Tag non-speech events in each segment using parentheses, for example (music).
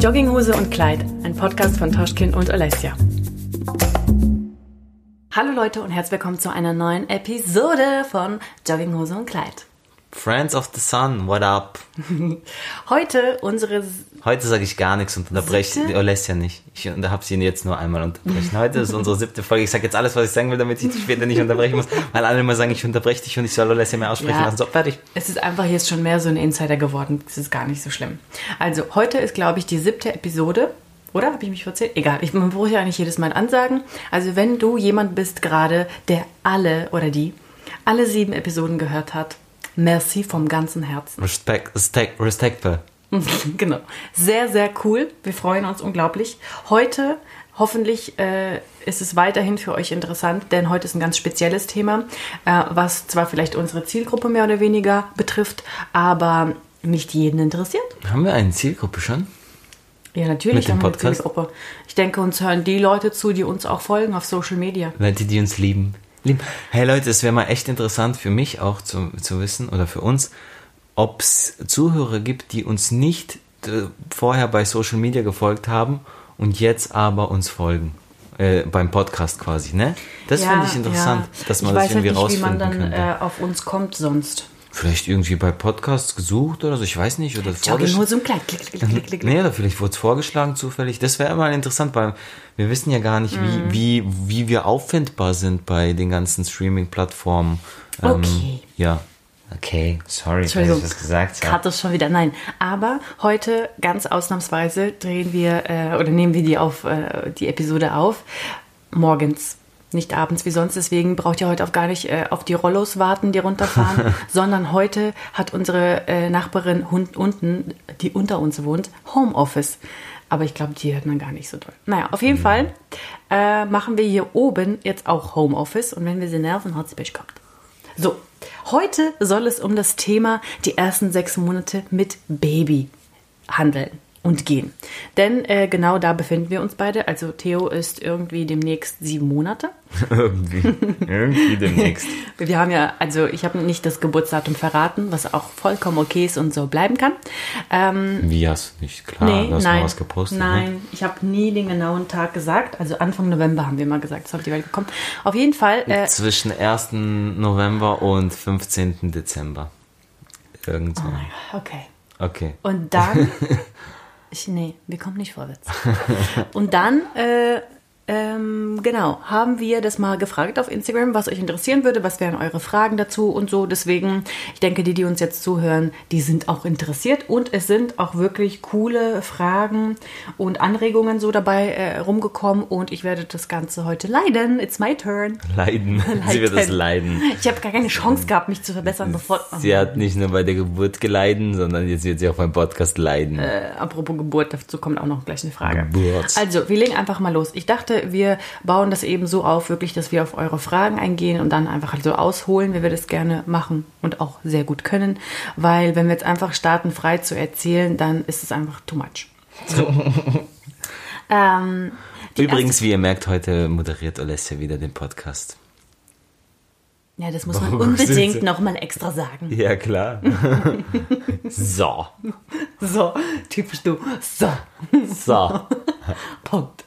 Jogginghose und Kleid, ein Podcast von Toschkin und Alessia. Hallo Leute und herzlich willkommen zu einer neuen Episode von Jogginghose und Kleid. Friends of the Sun, what up? (laughs) Heute unsere. Heute sage ich gar nichts und unterbreche Alessia nicht. Ich habe sie jetzt nur einmal unterbrechen. Heute ist unsere siebte Folge. Ich sage jetzt alles, was ich sagen will, damit ich dich später nicht unterbrechen muss, weil alle immer sagen, ich unterbreche dich und ich soll Alessia mehr aussprechen Ja, lassen. So, fertig. Es ist einfach jetzt schon mehr so ein Insider geworden. Das ist gar nicht so schlimm. Also, heute ist, glaube ich, die siebte Episode. Oder habe ich mich verzählt? Egal, ich, man braucht ja nicht jedes Mal ansagen. Also, wenn du jemand bist gerade, der alle oder die alle sieben Episoden gehört hat, merci vom ganzen Herzen. Respect, respect, respectful. (laughs) genau. Sehr, sehr cool. Wir freuen uns unglaublich. Heute, hoffentlich, äh, ist es weiterhin für euch interessant, denn heute ist ein ganz spezielles Thema, äh, was zwar vielleicht unsere Zielgruppe mehr oder weniger betrifft, aber nicht jeden interessiert. Haben wir eine Zielgruppe schon? Ja, natürlich Mit dem haben wir eine? Zielgruppe. Ich denke, uns hören die Leute zu, die uns auch folgen auf Social Media. Leute, die uns lieben. Lieben. Hey Leute, es wäre mal echt interessant für mich auch zu, zu wissen oder für uns, ob es Zuhörer gibt, die uns nicht äh, vorher bei Social Media gefolgt haben und jetzt aber uns folgen. Äh, beim Podcast quasi, ne? Das fände ich interessant, dass man ich das weiß irgendwie halt nicht, wie man rausfinden dann äh, auf uns kommt sonst. Vielleicht irgendwie bei Podcasts gesucht oder so, ich weiß nicht. Oder Jogginghose und Kleid. Klick, klick, klick, klick. Nee, oder vielleicht wurde es vorgeschlagen zufällig. Das wäre mal interessant, weil wir wissen ja gar nicht, Mhm. wie, wie, wie wir auffindbar sind bei den ganzen Streaming-Plattformen. Ähm, Okay. Ja. Okay, sorry, dass ich das gesagt habe. das schon wieder. Nein, aber heute ganz ausnahmsweise drehen wir äh, oder nehmen wir die auf äh, die Episode auf morgens, nicht abends wie sonst. Deswegen braucht ihr heute auch gar nicht äh, auf die Rollos warten, die runterfahren, (laughs) sondern heute hat unsere äh, Nachbarin Hund unten, die unter uns wohnt, Homeoffice. Aber ich glaube, die hört man gar nicht so toll. Naja, auf jeden Fall äh, machen wir hier oben jetzt auch Homeoffice und wenn wir sie nerven, hat sie Pech gehabt. So, heute soll es um das Thema die ersten sechs Monate mit Baby handeln und gehen. Denn äh, genau da befinden wir uns beide. Also Theo ist irgendwie demnächst sieben Monate. irgendwie. (laughs) irgendwie demnächst. Wir haben ja, also ich habe nicht das Geburtsdatum verraten, was auch vollkommen okay ist und so bleiben kann. Ähm, Wie hast du nicht klar? nee, du hast nein, was gepostet. Ne? nein, ich habe nie den genauen Tag gesagt. Also Anfang November haben wir mal gesagt, ist auf die Welt gekommen. Auf jeden Fall, äh, Zwischen 1. November und 15. Dezember. Irgend so. okay. Okay. Und dann. (laughs) ich, nee, wir kommen nicht vorwärts. Und dann, äh, ähm, genau, haben wir das mal gefragt auf Instagram, was euch interessieren würde, was wären eure Fragen dazu und so. Deswegen, ich denke, die, die uns jetzt zuhören, die sind auch interessiert und es sind auch wirklich coole Fragen und Anregungen so dabei äh, rumgekommen und ich werde das Ganze heute leiden. It's my turn. Leiden. (laughs) Sie wird es leiden. Ich habe gar keine Chance gehabt, mich zu verbessern, bevor. Sie hat nicht nur bei der Geburt geleiden, sondern jetzt wird sie auch beim Podcast leiden. Äh, apropos Geburt, dazu kommt auch noch gleich eine Frage. Geburt. Also, wir legen einfach mal los. Ich dachte, wir bauen das eben so auf, wirklich, dass wir auf eure Fragen eingehen und dann einfach halt so ausholen, wie wir das gerne machen und auch sehr gut können. Weil, wenn wir jetzt einfach starten, frei zu erzählen, dann ist es einfach too much. So. (laughs) ähm, Übrigens, wie ihr merkt, heute moderiert Alessia wieder den Podcast. ja, das muss man Warum unbedingt nochmal extra sagen. Ja, klar. (laughs) so. So, typisch du. So. So. (laughs) Punkt.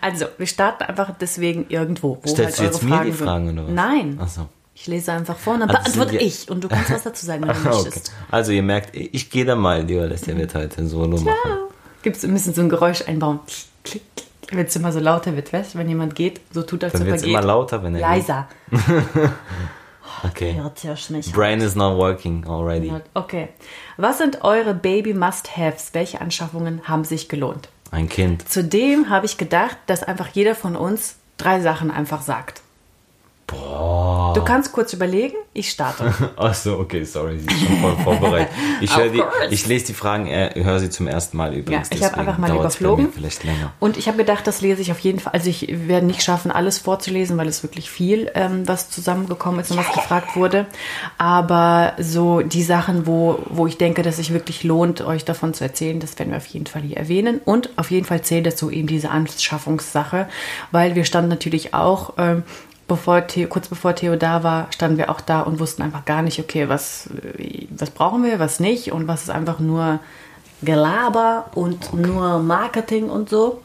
Also, wir starten einfach deswegen irgendwo. Wo Stellst du halt jetzt eure mir die sind. Fragen oder was? Nein. Ach so. Ich lese einfach vor und dann Also sind beantworte ich. Und du kannst was dazu sagen, wenn du (laughs) Okay. möchtest. Also ihr merkt, ich gehe da mal, die Alessia wird heute ein Solo machen. Gibt's, wir müssen so ein Geräusch einbauen. Klick. Wenn es immer so lauter wird, weißt du, wenn jemand geht, so tut als Dann ob er wird es geht. immer lauter, wenn er Leiser. (laughs) Okay. Nicht. Brain is not working already. Okay. Was sind eure Baby-Must-Haves? Welche Anschaffungen haben sich gelohnt? Ein Kind. Zudem habe ich gedacht, dass einfach jeder von uns drei Sachen einfach sagt. Boah. Du kannst kurz überlegen, ich starte. (laughs) Ach so, okay, sorry, sie ist schon voll vorbereitet. (laughs) Ich, höre die, ich lese die Fragen, äh, höre sie zum ersten Mal Ja, übrigens. ich habe einfach mal überflogen. Vielleicht länger. Und ich habe gedacht, das lese ich auf jeden Fall. Also ich werde nicht schaffen, alles vorzulesen, weil es wirklich viel, ähm, was zusammengekommen ist und was gefragt wurde. Aber so die Sachen, wo, wo ich denke, dass sich wirklich lohnt, euch davon zu erzählen, das werden wir auf jeden Fall hier erwähnen. Und auf jeden Fall zählt dazu eben diese Anschaffungssache, weil wir standen natürlich auch, ähm, bevor Theo, kurz bevor Theo da war, standen wir auch da und wussten einfach gar nicht, okay, was, äh, was brauchen wir, was nicht und was ist einfach nur Gelaber und nur Marketing und so.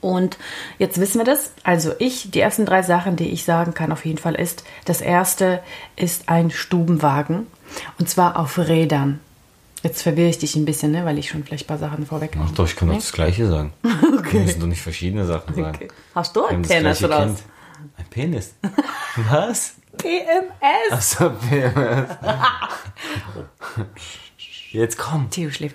Und jetzt wissen wir das. Also ich, die ersten drei Sachen, die ich sagen kann auf jeden Fall ist, das erste ist ein Stubenwagen und zwar auf Rädern. Jetzt verwirre ich dich ein bisschen, ne, weil ich schon vielleicht ein paar Sachen vorweg Ach doch, ich kann doch das Gleiche sagen. (laughs) Okay. Wir müssen doch nicht verschiedene Sachen sagen. Okay. Hast du ein Penis oder was? Ein Penis? Was? PMS. Achso, PMS. (laughs) Jetzt komm. Theo schläft.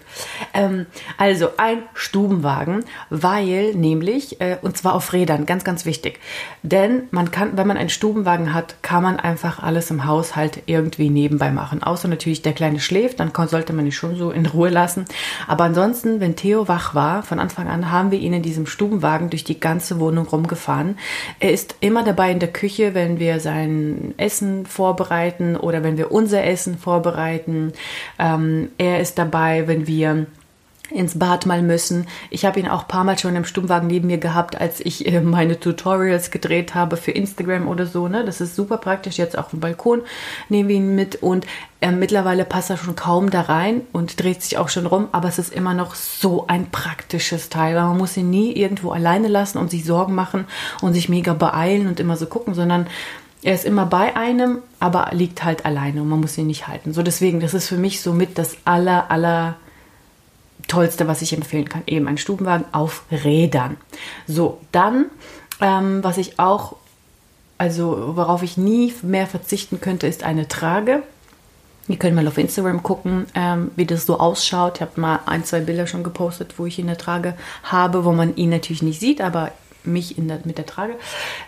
Ähm, also ein Stubenwagen, weil nämlich, äh, und zwar auf Rädern, ganz, ganz wichtig. Denn man kann, wenn man einen Stubenwagen hat, kann man einfach alles im Haushalt irgendwie nebenbei machen. Außer natürlich der Kleine schläft, dann sollte man ihn schon so in Ruhe lassen. Aber ansonsten, wenn Theo wach war, von Anfang an haben wir ihn in diesem Stubenwagen durch die ganze Wohnung rumgefahren. Er ist immer dabei in der Küche, wenn wir sein Essen vorbereiten oder wenn wir unser Essen vorbereiten. Ähm, er ist dabei, wenn wir ins Bad mal müssen. Ich habe ihn auch ein paar Mal schon im Stummwagen neben mir gehabt, als ich äh, meine Tutorials gedreht habe für Instagram oder so. Ne? Das ist super praktisch. Jetzt auf dem Balkon nehmen wir ihn mit und äh, mittlerweile passt er schon kaum da rein und dreht sich auch schon rum. Aber es ist immer noch so ein praktisches Teil, weil man muss ihn nie irgendwo alleine lassen und sich Sorgen machen und sich mega beeilen und immer so gucken, sondern er ist immer bei einem, aber liegt halt alleine und man muss ihn nicht halten. So deswegen, das ist für mich somit das aller, aller tollste, was ich empfehlen kann. Eben ein Stubenwagen auf Rädern. So, dann, ähm, was ich auch, also worauf ich nie mehr verzichten könnte, ist eine Trage. Ihr könnt mal auf Instagram gucken, ähm, wie das so ausschaut. Ich habe mal ein, zwei Bilder schon gepostet, wo ich ihn in der Trage habe, wo man ihn natürlich nicht sieht, aber mich der, mit der Trage,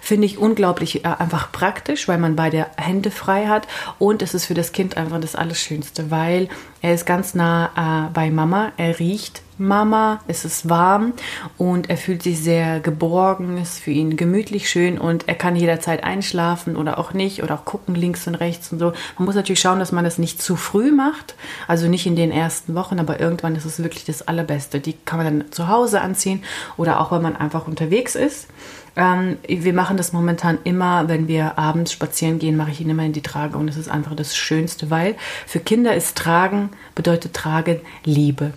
finde ich unglaublich äh, einfach praktisch, weil man beide Hände frei hat. Und es ist für das Kind einfach das Allerschönste, weil er ist ganz nah äh, bei Mama, er riecht Mama, es ist warm und er fühlt sich sehr geborgen, ist für ihn gemütlich schön und er kann jederzeit einschlafen oder auch nicht oder auch gucken links und rechts und so. Man muss natürlich schauen, dass man das nicht zu früh macht, also nicht in den ersten Wochen, aber irgendwann ist es wirklich das Allerbeste. Die kann man dann zu Hause anziehen oder auch wenn man einfach unterwegs ist. Ähm, wir machen das momentan immer, wenn wir abends spazieren gehen, mache ich ihn immer in die Trage und es ist einfach das Schönste, weil für Kinder ist Tragen, bedeutet Tragen Liebe.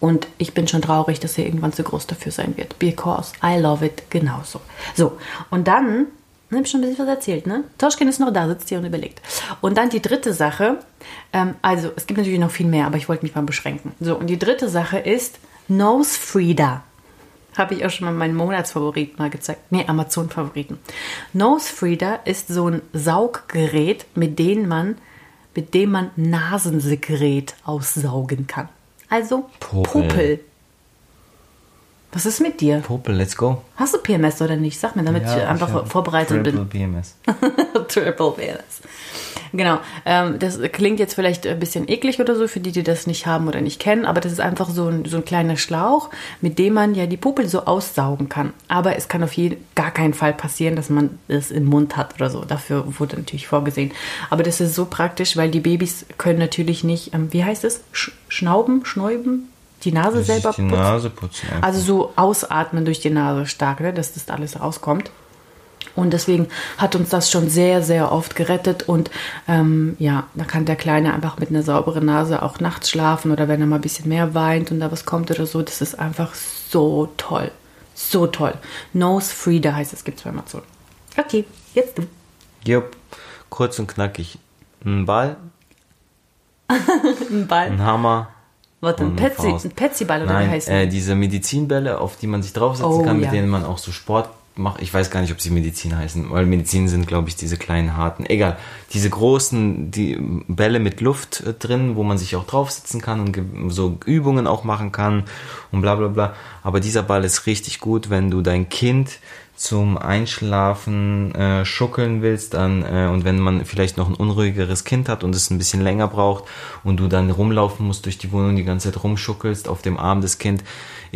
Und ich bin schon traurig, dass er irgendwann zu groß dafür sein wird. Because I love it genauso. So, und dann, ich habe schon ein bisschen was erzählt, ne? Toschkin ist noch da, sitzt hier und überlegt. Und dann die dritte Sache, ähm, also es gibt natürlich noch viel mehr, aber ich wollte mich mal beschränken. So, und die dritte Sache ist Nose Frida. Habe ich auch schon mal meinen Monatsfavoriten mal gezeigt. Nee, Amazon-Favoriten. Nose Frida ist so ein Sauggerät, mit dem man, mit dem man Nasensekret aussaugen kann. Also Popel. Popel. Was ist mit dir? Popel, let's go. Hast du PMS oder nicht? Sag mir, damit ja, ich einfach ich vorbereitet Triple bin. PMS. (laughs) Triple PMS. Genau. Ähm, das klingt jetzt vielleicht ein bisschen eklig oder so für die, die das nicht haben oder nicht kennen, aber das ist einfach so ein, so ein kleiner Schlauch, mit dem man ja die Popel so aussaugen kann. Aber es kann auf jeden gar keinen Fall passieren, dass man es im Mund hat oder so. Dafür wurde natürlich vorgesehen. Aber das ist so praktisch, weil die Babys können natürlich nicht, ähm, wie heißt es, Sch schnauben, schnäuben, die Nase selber die putzen. Nase putzen also so ausatmen durch die Nase stark, ne, dass das alles rauskommt. Und deswegen hat uns das schon sehr, sehr oft gerettet. Und ähm, ja, da kann der Kleine einfach mit einer sauberen Nase auch nachts schlafen oder wenn er mal ein bisschen mehr weint und da was kommt oder so. Das ist einfach so toll. So toll. Nose Frida heißt es, gibt es bei Amazon. Okay, jetzt du. Jupp, kurz und knackig. Ein Ball. (laughs) ein Ball. Ein Hammer Warte, ein ein Petsy-Ball oder Nein, wie heißt äh, diese Medizinbälle, auf die man sich draufsetzen oh, kann, mit ja. denen man auch so Sport macht. Ich weiß gar nicht, ob sie Medizin heißen, weil Medizin sind, glaube ich, diese kleinen harten. Egal, diese großen die Bälle mit Luft äh, drin, wo man sich auch draufsetzen kann und so Übungen auch machen kann und bla bla bla. Aber dieser Ball ist richtig gut, wenn du dein Kind zum Einschlafen äh, schuckeln willst dann, äh, und wenn man vielleicht noch ein unruhigeres Kind hat und es ein bisschen länger braucht und du dann rumlaufen musst durch die Wohnung die ganze Zeit rumschuckelst auf dem Arm des Kind,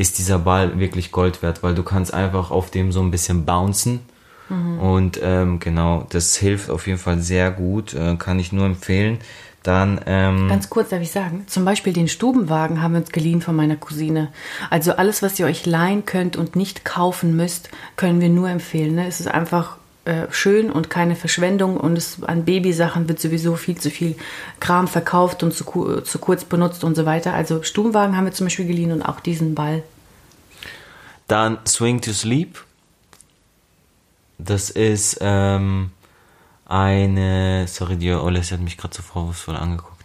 ist dieser Ball wirklich Gold wert, weil du kannst einfach auf dem so ein bisschen bouncen mhm. und ähm, genau, das hilft auf jeden Fall sehr gut, äh, kann ich nur empfehlen. Dann, ähm Ganz kurz darf ich sagen, zum Beispiel den Stubenwagen haben wir uns geliehen von meiner Cousine. Also alles, was ihr euch leihen könnt und nicht kaufen müsst, können wir nur empfehlen. Ne? Es ist einfach äh, schön und keine Verschwendung und es, an Babysachen wird sowieso viel zu viel Kram verkauft und zu, ku- zu kurz benutzt und so weiter. Also Stubenwagen haben wir zum Beispiel geliehen und auch diesen Ball. Dann Swing to Sleep. Das ist ähm, eine. Sorry, die Olesja hat mich gerade so vorwurfsvoll angeguckt.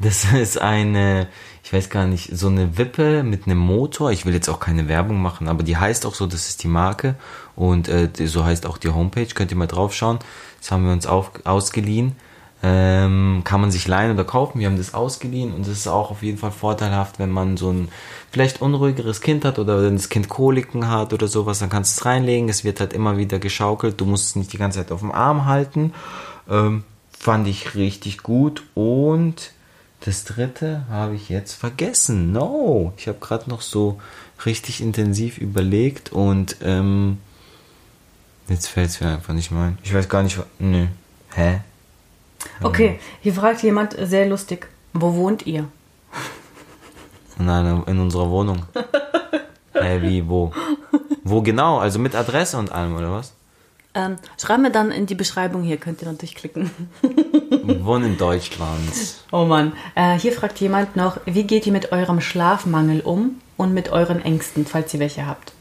Das (laughs) ist eine, ich weiß gar nicht, so eine Wippe mit einem Motor. Ich will jetzt auch keine Werbung machen, aber die heißt auch so, das ist die Marke. Und äh, so heißt auch die Homepage. Könnt ihr mal drauf schauen. Das haben wir uns auf, ausgeliehen. Ähm, kann man sich leihen oder kaufen. Wir haben das ausgeliehen und das ist auch auf jeden Fall vorteilhaft, wenn man so ein vielleicht unruhigeres Kind hat oder wenn das Kind Koliken hat oder sowas, dann kannst du es reinlegen. Es wird halt immer wieder geschaukelt. Du musst es nicht die ganze Zeit auf dem Arm halten. Ähm, fand ich richtig gut und das dritte habe ich jetzt vergessen. No, ich habe gerade noch so richtig intensiv überlegt und ähm, jetzt fällt es mir einfach nicht mehr ein. Ich weiß gar nicht, nö. Hä? Okay, hier fragt jemand sehr lustig, wo wohnt ihr? Nein, in unserer Wohnung. (laughs) Hä, wie, wo? Wo genau? Also mit Adresse und allem, oder was? Ähm, schreib mir dann in die Beschreibung hier, könnt ihr natürlich klicken. Wohnen in Deutschland. (laughs) Oh Mann. Äh, hier fragt jemand noch, wie geht ihr mit eurem Schlafmangel um und mit euren Ängsten, falls ihr welche habt?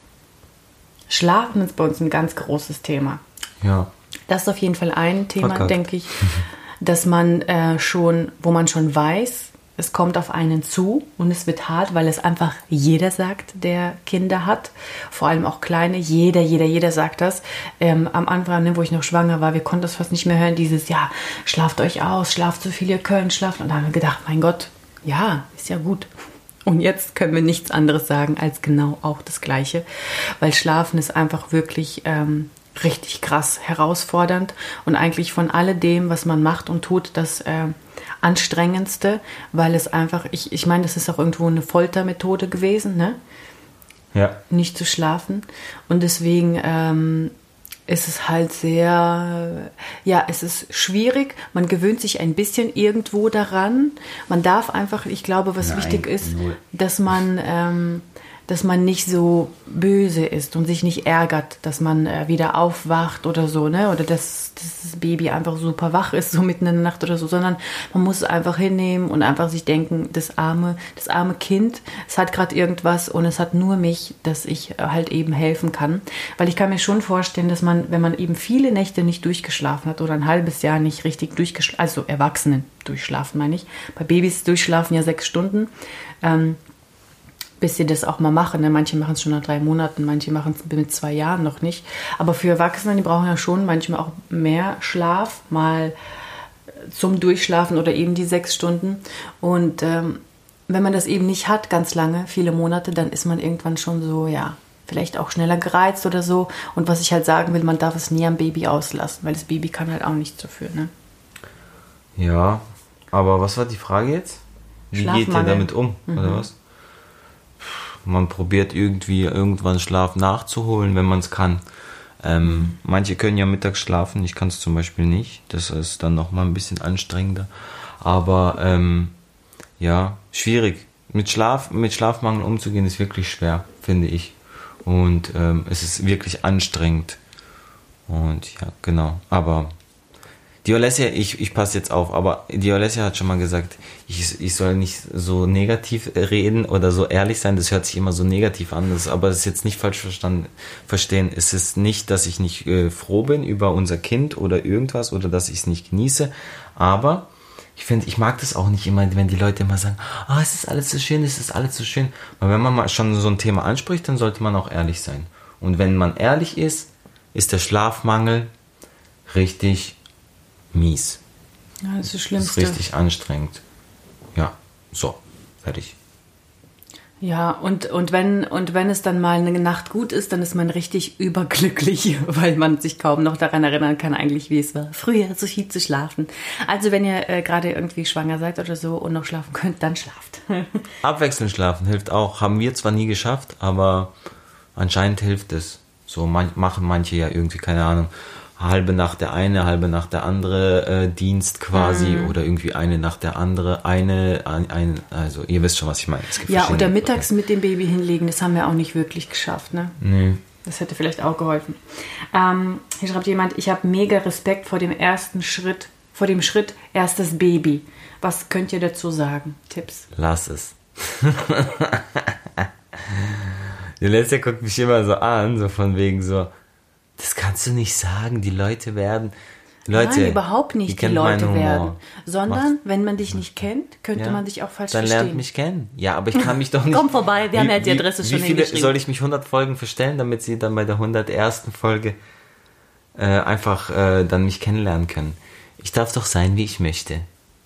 Schlafen ist bei uns ein ganz großes Thema. Ja. Das ist auf jeden Fall ein Thema, Verkackt. denke ich, (laughs) dass man äh, schon, wo man schon weiß, es kommt auf einen zu und es wird hart, weil es einfach jeder sagt, der Kinder hat. Vor allem auch kleine. Jeder, jeder, jeder sagt das. Ähm, am Anfang, ne, wo ich noch schwanger war, wir konnten das fast nicht mehr hören. Dieses, ja, schlaft euch aus, schlaft so viel ihr könnt, schlaft. Und da haben wir gedacht, mein Gott, ja, ist ja gut. Und jetzt können wir nichts anderes sagen als genau auch das Gleiche, weil Schlafen ist einfach wirklich ähm, richtig krass herausfordernd und eigentlich von alledem, was man macht und tut, das äh, anstrengendste, weil es einfach, ich, ich meine, das ist auch irgendwo eine Foltermethode gewesen, ne? Ja. nicht zu schlafen. Und deswegen ähm, ist es halt sehr, ja, es ist schwierig. Man gewöhnt sich ein bisschen irgendwo daran. Man darf einfach, ich glaube, was Nein, wichtig ist, null. dass man, ähm, dass man nicht so böse ist und sich nicht ärgert, dass man äh, wieder aufwacht oder so, ne? Oder dass, dass das Baby einfach super wach ist, so mitten in der Nacht oder so, sondern man muss es einfach hinnehmen und einfach sich denken, das arme, das arme Kind, es hat gerade irgendwas und es hat nur mich, dass ich äh, halt eben helfen kann. Weil ich kann mir schon vorstellen, dass man, wenn man eben viele Nächte nicht durchgeschlafen hat oder ein halbes Jahr nicht richtig durchgeschlafen, also Erwachsenen durchschlafen, meine ich. Bei Babys durchschlafen ja sechs Stunden. Ähm, bis sie das auch mal machen. Ne? Manche machen es schon nach drei Monaten, manche machen es mit zwei Jahren noch nicht. Aber für Erwachsene, die brauchen ja schon manchmal auch mehr Schlaf, mal zum Durchschlafen oder eben die sechs Stunden. Und ähm, wenn man das eben nicht hat, ganz lange, viele Monate, dann ist man irgendwann schon so, ja, vielleicht auch schneller gereizt oder so. Und was ich halt sagen will, man darf es nie am Baby auslassen, weil das Baby kann halt auch nichts dafür. Ne? Ja. Aber was war die Frage jetzt? Wie geht ihr damit um, oder was? Man probiert irgendwie irgendwann Schlaf nachzuholen, wenn man es kann. Ähm, manche können ja mittags schlafen, ich kann es zum Beispiel nicht. Das ist dann nochmal ein bisschen anstrengender. Aber ähm, ja, schwierig. Mit, Schlaf, mit Schlafmangel umzugehen ist wirklich schwer, finde ich. Und ähm, es ist wirklich anstrengend. Und ja, genau. Aber die Olesja, ich, ich passe jetzt auf, aber die Olesja hat schon mal gesagt, ich, ich soll nicht so negativ reden oder so ehrlich sein, das hört sich immer so negativ an, das, aber das ist jetzt nicht falsch verstanden, verstehen. Es ist nicht, dass ich nicht äh, froh bin über unser Kind oder irgendwas oder dass ich es nicht genieße, aber ich finde, ich mag das auch nicht immer, wenn die Leute immer sagen, ah, es ist alles so schön, es ist alles so schön. Weil wenn man mal schon so ein Thema anspricht, dann sollte man auch ehrlich sein. Und wenn man ehrlich ist, ist der Schlafmangel richtig mies. Ja, das ist das Das ist Schlimmste. richtig anstrengend. Ja, so, fertig. Ja, und, und, wenn, und wenn es dann mal eine Nacht gut ist, dann ist man richtig überglücklich, (laughs) weil man sich kaum noch daran erinnern kann, eigentlich, wie es war, früher so viel zu schlafen. Also, wenn ihr äh, gerade irgendwie schwanger seid oder so und noch schlafen könnt, dann schlaft. (laughs) Abwechselnd schlafen hilft auch. Haben wir zwar nie geschafft, aber anscheinend hilft es. So man, machen manche ja irgendwie, keine Ahnung, halbe Nacht der eine, halbe Nacht der andere äh, Dienst quasi Mhm. oder irgendwie eine Nacht der andere, eine, ein, ein, also ihr wisst schon, was ich meine. Ja, oder mittags mit dem Baby hinlegen, das haben wir auch nicht wirklich geschafft, ne? Nee, Das hätte vielleicht auch geholfen. Ähm, hier schreibt jemand, ich habe mega Respekt vor dem ersten Schritt, vor dem Schritt erstes Baby. Was könnt ihr dazu sagen? Tipps? Lass es. (laughs) Die letzte guckt mich immer so an, so von wegen so, das kannst du nicht sagen, die Leute werden. Leute, Nein, überhaupt nicht die, Leute werden. Sondern, Macht- wenn man dich nicht kennt, könnte Ja. man dich auch falsch Dann verstehen. lernt mich kennen. Ja, aber ich kann mich doch (laughs) nicht. Komm vorbei, wir haben ja die Adresse wie, schon Wie viele soll ich mich 100 Folgen verstellen, damit sie dann bei der 101. Folge äh, einfach äh, dann mich kennenlernen können? Ich darf doch sein, wie ich möchte.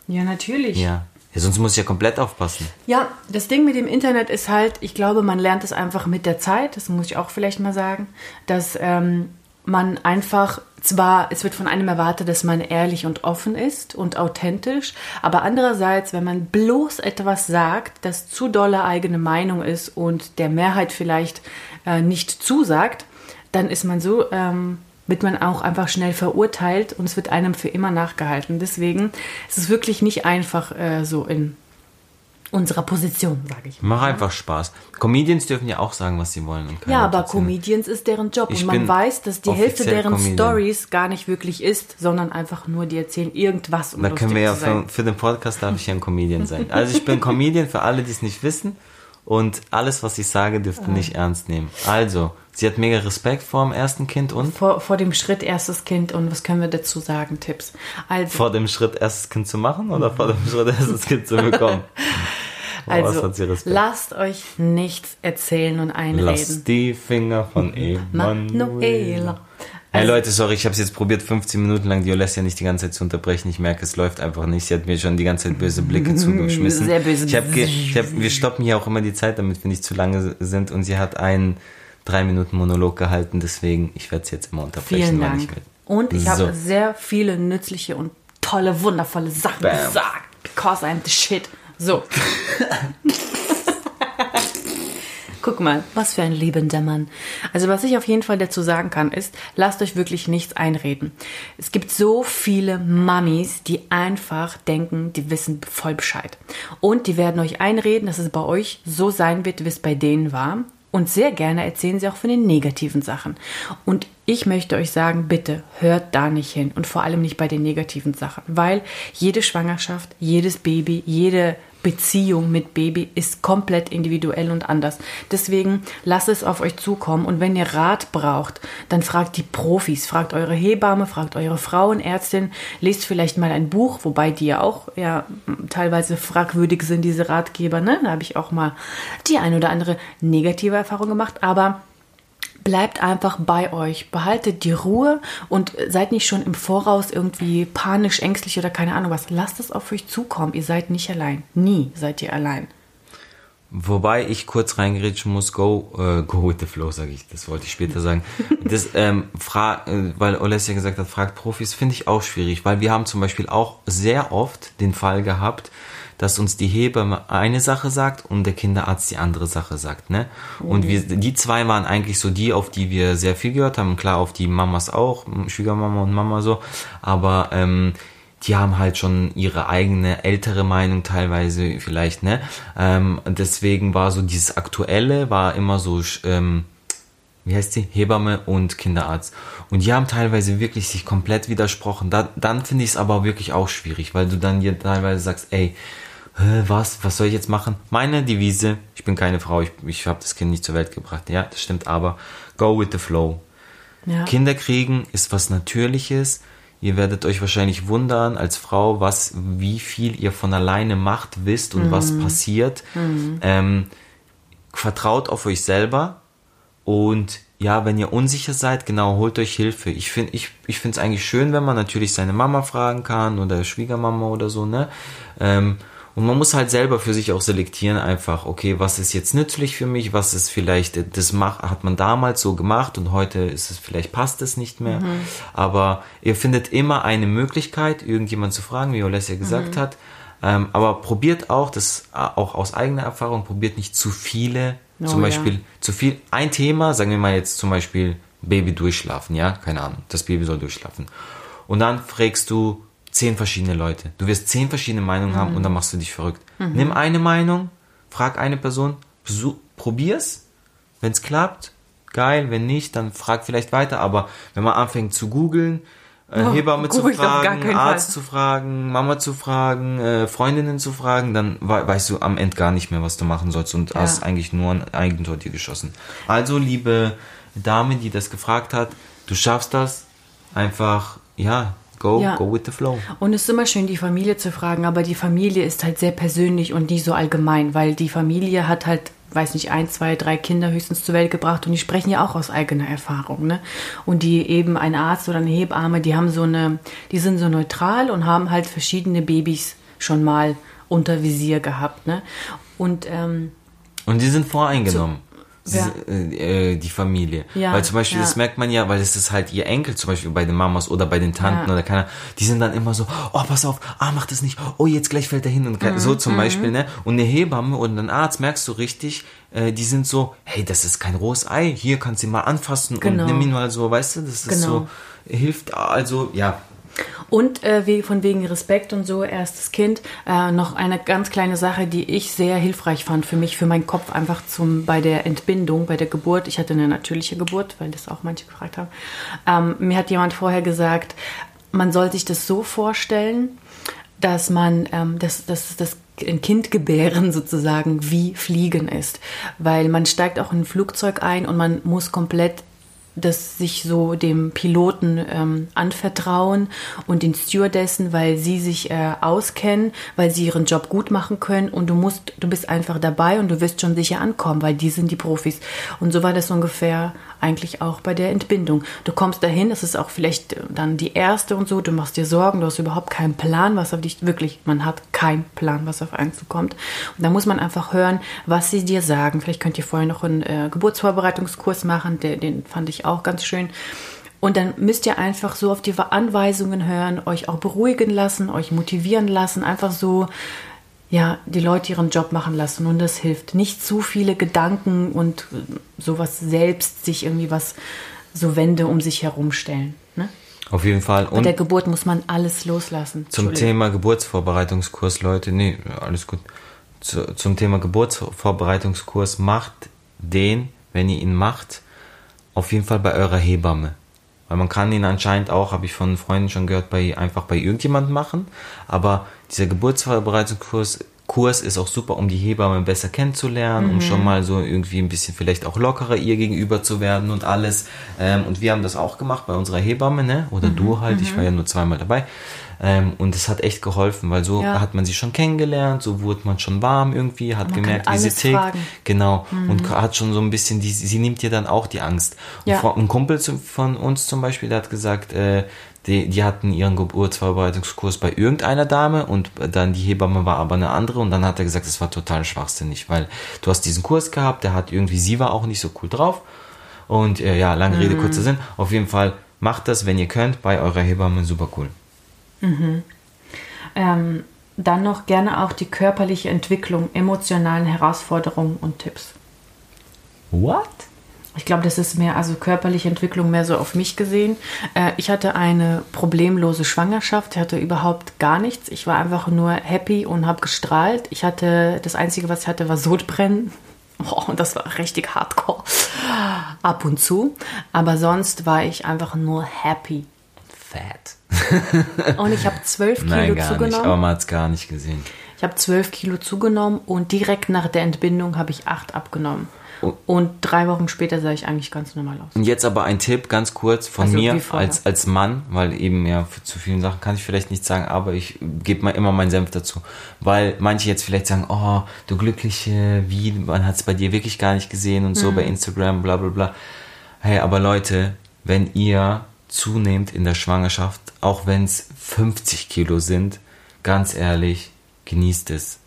ja, natürlich. Ja. ja sonst muss ich ja komplett aufpassen. Ja, das Ding mit dem Internet ist halt, ich glaube, man lernt es einfach mit der Zeit, das muss ich auch vielleicht mal sagen, dass ähm, man einfach, zwar, es wird von einem erwartet, dass man ehrlich und offen ist und authentisch, aber andererseits, wenn man bloß etwas sagt, das zu dolle eigene Meinung ist und der Mehrheit vielleicht äh, nicht zusagt, dann ist man so, ähm, wird man auch einfach schnell verurteilt und es wird einem für immer nachgehalten. Deswegen ist es wirklich nicht einfach äh, so in unserer Position, sage ich. Mach einfach Spaß. Comedians dürfen ja auch sagen, was sie wollen. Ja, aber Comedians ist deren Job Ich und man weiß, dass die Hälfte deren. Stories gar nicht wirklich ist, sondern einfach nur die erzählen irgendwas, um Da können wir ja für, für den Podcast darf ich ja ein Comedian sein. Also ich bin Comedian für alle, die es nicht wissen. Und alles, was ich sage, dürft Ah. ihr nicht ernst nehmen. Also, sie hat mega Respekt vor dem ersten Kind und Vor, vor dem Schritt erstes Kind und was können wir dazu sagen, Tipps? Also, vor dem Schritt erstes Kind zu machen oder vor dem Schritt erstes Kind zu bekommen? (laughs) Also hat sie Respekt? lasst euch nichts erzählen und einreden. die Finger von Emanuela. Manuela. Hey Also- Leute, sorry, ich habe es jetzt probiert, 15 Minuten lang die Olesja nicht die ganze Zeit zu unterbrechen. Ich merke, es läuft einfach nicht. Sie hat mir schon die ganze Zeit böse Blicke (laughs) zugeschmissen. Sehr böse. Ich hab ich hab, wir stoppen hier auch immer die Zeit, damit wir nicht zu lange sind. Und sie hat einen drei Minuten Monolog gehalten, deswegen ich werde es jetzt immer unterbrechen, Vielen Dank. ich will. Und ich So. habe sehr viele nützliche und tolle, wundervolle Sachen Bam. gesagt. Because I'm the shit. So. (laughs) Guck mal, was für ein liebender Mann. Also was ich auf jeden Fall dazu sagen kann, ist, lasst euch wirklich nichts einreden. Es gibt so viele Mummies, die einfach denken, die wissen voll Bescheid. Und die werden euch einreden, dass es bei euch so sein wird, wie es bei denen war. Und sehr gerne erzählen sie auch von den negativen Sachen. Und ich möchte euch sagen, bitte hört da nicht hin und vor allem nicht bei den negativen Sachen, weil jede Schwangerschaft, jedes Baby, jede Beziehung mit Baby ist komplett individuell und anders. Deswegen lasst es auf euch zukommen und wenn ihr Rat braucht, dann fragt die Profis, fragt eure Hebamme, fragt eure Frauenärztin, lest vielleicht mal ein Buch, wobei die ja auch ja teilweise fragwürdig sind, diese Ratgeber. Ne? Da habe ich auch mal die ein oder andere negative Erfahrung gemacht, aber Bleibt einfach bei euch, behaltet die Ruhe und seid nicht schon im Voraus irgendwie panisch, ängstlich oder keine Ahnung was. Lasst es auf euch zukommen. Ihr seid nicht allein. Nie seid ihr allein. Wobei ich kurz reingrätschen muss, go, äh, go with the flow, sage ich. Das wollte ich später sagen. Das, (laughs) ähm, fra äh, weil Olesja gesagt hat, fragt Profis, finde ich auch schwierig, weil wir haben zum Beispiel auch sehr oft den Fall gehabt, dass uns die Hebamme eine Sache sagt und der Kinderarzt die andere Sache sagt, ne? Und wir, die zwei waren eigentlich so die, auf die wir sehr viel gehört haben. Klar, auf die Mamas auch, Schwiegermama und Mama so. Aber ähm, die haben halt schon ihre eigene ältere Meinung teilweise vielleicht, ne? Ähm, deswegen war so dieses Aktuelle, war immer so, ähm, wie heißt sie? Hebamme und Kinderarzt. Und die haben teilweise wirklich sich komplett widersprochen. Da, dann finde ich es aber wirklich auch schwierig, weil du dann dir teilweise sagst, ey, was, was soll ich jetzt machen? Meine Devise, ich bin keine Frau, ich, ich habe das Kind nicht zur Welt gebracht. Ja, das stimmt, aber go with the flow. Ja. Kinder kriegen ist was Natürliches. Ihr werdet euch wahrscheinlich wundern als Frau, was, wie viel ihr von alleine macht, wisst und was passiert. Ähm, vertraut auf euch selber und ja, wenn ihr unsicher seid, genau, holt euch Hilfe. Ich finde ich, ich finde es eigentlich schön, wenn man natürlich seine Mama fragen kann oder Schwiegermama oder so, ne? Ähm, und man muss halt selber für sich auch selektieren, einfach, okay, was ist jetzt nützlich für mich, was ist vielleicht, das macht, hat man damals so gemacht und heute ist es, vielleicht passt es nicht mehr. Aber ihr findet immer eine Möglichkeit, irgendjemand zu fragen, wie Olesja gesagt hat. Ähm, aber probiert auch, das äh, auch aus eigener Erfahrung, probiert nicht zu viele, Oh, zum ja. Beispiel zu viel, ein Thema, sagen wir mal jetzt zum Beispiel Baby durchschlafen, ja, keine Ahnung, das Baby soll durchschlafen. Und dann fragst du zehn verschiedene Leute. Du wirst zehn verschiedene Meinungen haben und dann machst du dich verrückt. Nimm eine Meinung, frag eine Person, probier's. Wenn es klappt, geil, wenn nicht, dann frag vielleicht weiter. Aber wenn man anfängt zu googeln, äh, Oh, Hebamme zu fragen, Arzt Fall. zu fragen, Mama zu fragen, äh, Freundinnen zu fragen, dann we weißt du am Ende gar nicht mehr, was du machen sollst und Ja. hast eigentlich nur ein Eigentor dir geschossen. Also, liebe Dame, die das gefragt hat, du schaffst das. Einfach, ja, go, Ja. go with the flow. Und es ist immer schön, die Familie zu fragen, aber die Familie ist halt sehr persönlich und nicht so allgemein, weil die Familie hat halt, weiß nicht, ein, zwei, drei Kinder höchstens zur Welt gebracht und die sprechen ja auch aus eigener Erfahrung, ne? Und die eben ein Arzt oder eine Hebamme, die haben so eine, die sind so neutral und haben halt verschiedene Babys schon mal unter Visier gehabt, ne? Und ähm, Und die sind voreingenommen. Sie- Ja. äh, äh, die Familie. Ja, weil zum Beispiel, ja. das merkt man ja, weil es ist halt ihr Enkel, zum Beispiel bei den Mamas oder bei den Tanten oder keiner, die sind dann immer so, oh, pass auf, ah, mach das nicht, oh, jetzt gleich fällt er hin und Mhm, so zum Beispiel, ne? Und eine Hebamme oder ein Arzt merkst du richtig, äh, die sind so, hey, das ist kein rohes Ei, hier kannst du ihn mal anfassen Genau. und nimm ihn mal so, weißt du, das ist Genau. so, hilft, also, ja, Und äh, wie, von wegen Respekt und so, erstes Kind, äh, noch eine ganz kleine Sache, die ich sehr hilfreich fand für mich, für meinen Kopf, einfach zum bei der Entbindung, bei der Geburt. Ich hatte eine natürliche Geburt, weil das auch manche gefragt haben. Ähm, mir hat jemand vorher gesagt, man soll sich das so vorstellen, dass man ähm, das, das, das ein Kind gebären sozusagen wie Fliegen ist. Weil man steigt auch in ein Flugzeug ein und man muss komplett das sich so dem Piloten ähm, anvertrauen und den Stewardessen, weil sie sich äh, auskennen, weil sie ihren Job gut machen können und du musst, du bist einfach dabei und du wirst schon sicher ankommen, weil die sind die Profis. Und so war das ungefähr eigentlich auch bei der Entbindung. Du kommst dahin, es ist auch vielleicht äh, dann die erste und so, du machst dir Sorgen, du hast überhaupt keinen Plan, was auf dich wirklich, man hat keinen Plan, was auf einen zukommt. Und da muss man einfach hören, was sie dir sagen. Vielleicht könnt ihr vorher noch einen äh, Geburtsvorbereitungskurs machen, der, den fand ich auch ganz schön. Und dann müsst ihr einfach so auf die Anweisungen hören, euch auch beruhigen lassen, euch motivieren lassen, einfach so, ja, die Leute ihren Job machen lassen. Und das hilft. Nicht zu viele Gedanken und sowas selbst, sich irgendwie was, so Wände um sich herumstellen. Ne? auf jeden Fall. Bei Und der Geburt muss man alles loslassen. Zum. Thema Geburtsvorbereitungskurs, Leute, nee, alles gut. Zu, zum Thema Geburtsvorbereitungskurs macht den, wenn ihr ihn macht, auf jeden Fall bei eurer Hebamme. Weil man kann ihn anscheinend auch, habe ich von Freunden schon gehört, bei einfach bei irgendjemandem machen. Aber dieser Geburtsvorbereitungskurs Kurs ist auch super, um die Hebamme besser kennenzulernen, um schon mal so irgendwie ein bisschen vielleicht auch lockerer ihr gegenüber zu werden und alles. Ähm, und wir haben das auch gemacht bei unserer Hebamme, ne? Oder du halt, ich war ja nur zweimal dabei. Ähm, und es hat echt geholfen, weil so Ja. hat man sie schon kennengelernt, so wurde man schon warm irgendwie, hat Man gemerkt, wie sie tickt. fragen. Mhm. Genau. Und hat schon so ein bisschen, die, sie nimmt dir dann auch die Angst. Und Ja. ein Kumpel von uns zum Beispiel, der hat gesagt, äh, die, die hatten ihren Geburtsvorbereitungskurs bei irgendeiner Dame und dann die Hebamme war aber eine andere und dann hat er gesagt, das war total schwachsinnig, weil du hast diesen Kurs gehabt, der hat irgendwie, sie war auch nicht so cool drauf und äh, ja, lange Rede, Mhm. kurzer Sinn, auf jeden Fall macht das, wenn ihr könnt, bei eurer Hebamme, super cool. Ähm, dann noch gerne auch die körperliche Entwicklung, emotionalen Herausforderungen und Tipps. What? Ich glaube, das ist mehr, also körperliche Entwicklung mehr so auf mich gesehen. Äh, ich hatte eine problemlose Schwangerschaft, ich hatte überhaupt gar nichts. Ich war einfach nur happy und habe gestrahlt. Ich hatte, das Einzige, was ich hatte, war Sodbrennen. (laughs) Oh, und das war richtig hardcore. Ab und zu. Aber sonst war ich einfach nur happy. Fat. Und ich habe zwölf (laughs) Kilo Nein, gar nicht, zugenommen. aber man hat es gar nicht gesehen. Ich habe 12 Kilo zugenommen und direkt nach der Entbindung habe ich 8 abgenommen. Und drei Wochen später sah ich eigentlich ganz normal aus. Und jetzt aber ein Tipp, ganz kurz von Also, mir als, als Mann, weil eben ja zu vielen Sachen kann ich vielleicht nicht sagen, aber ich gebe mal immer meinen Senf dazu. Weil manche jetzt vielleicht sagen, oh, du Glückliche, wie, man hat es bei dir wirklich gar nicht gesehen und Mhm. so bei Instagram, bla bla bla. Hey, aber Leute, wenn ihr zunehmt in der Schwangerschaft, auch wenn es 50 Kilo sind, ganz ehrlich, genießt es.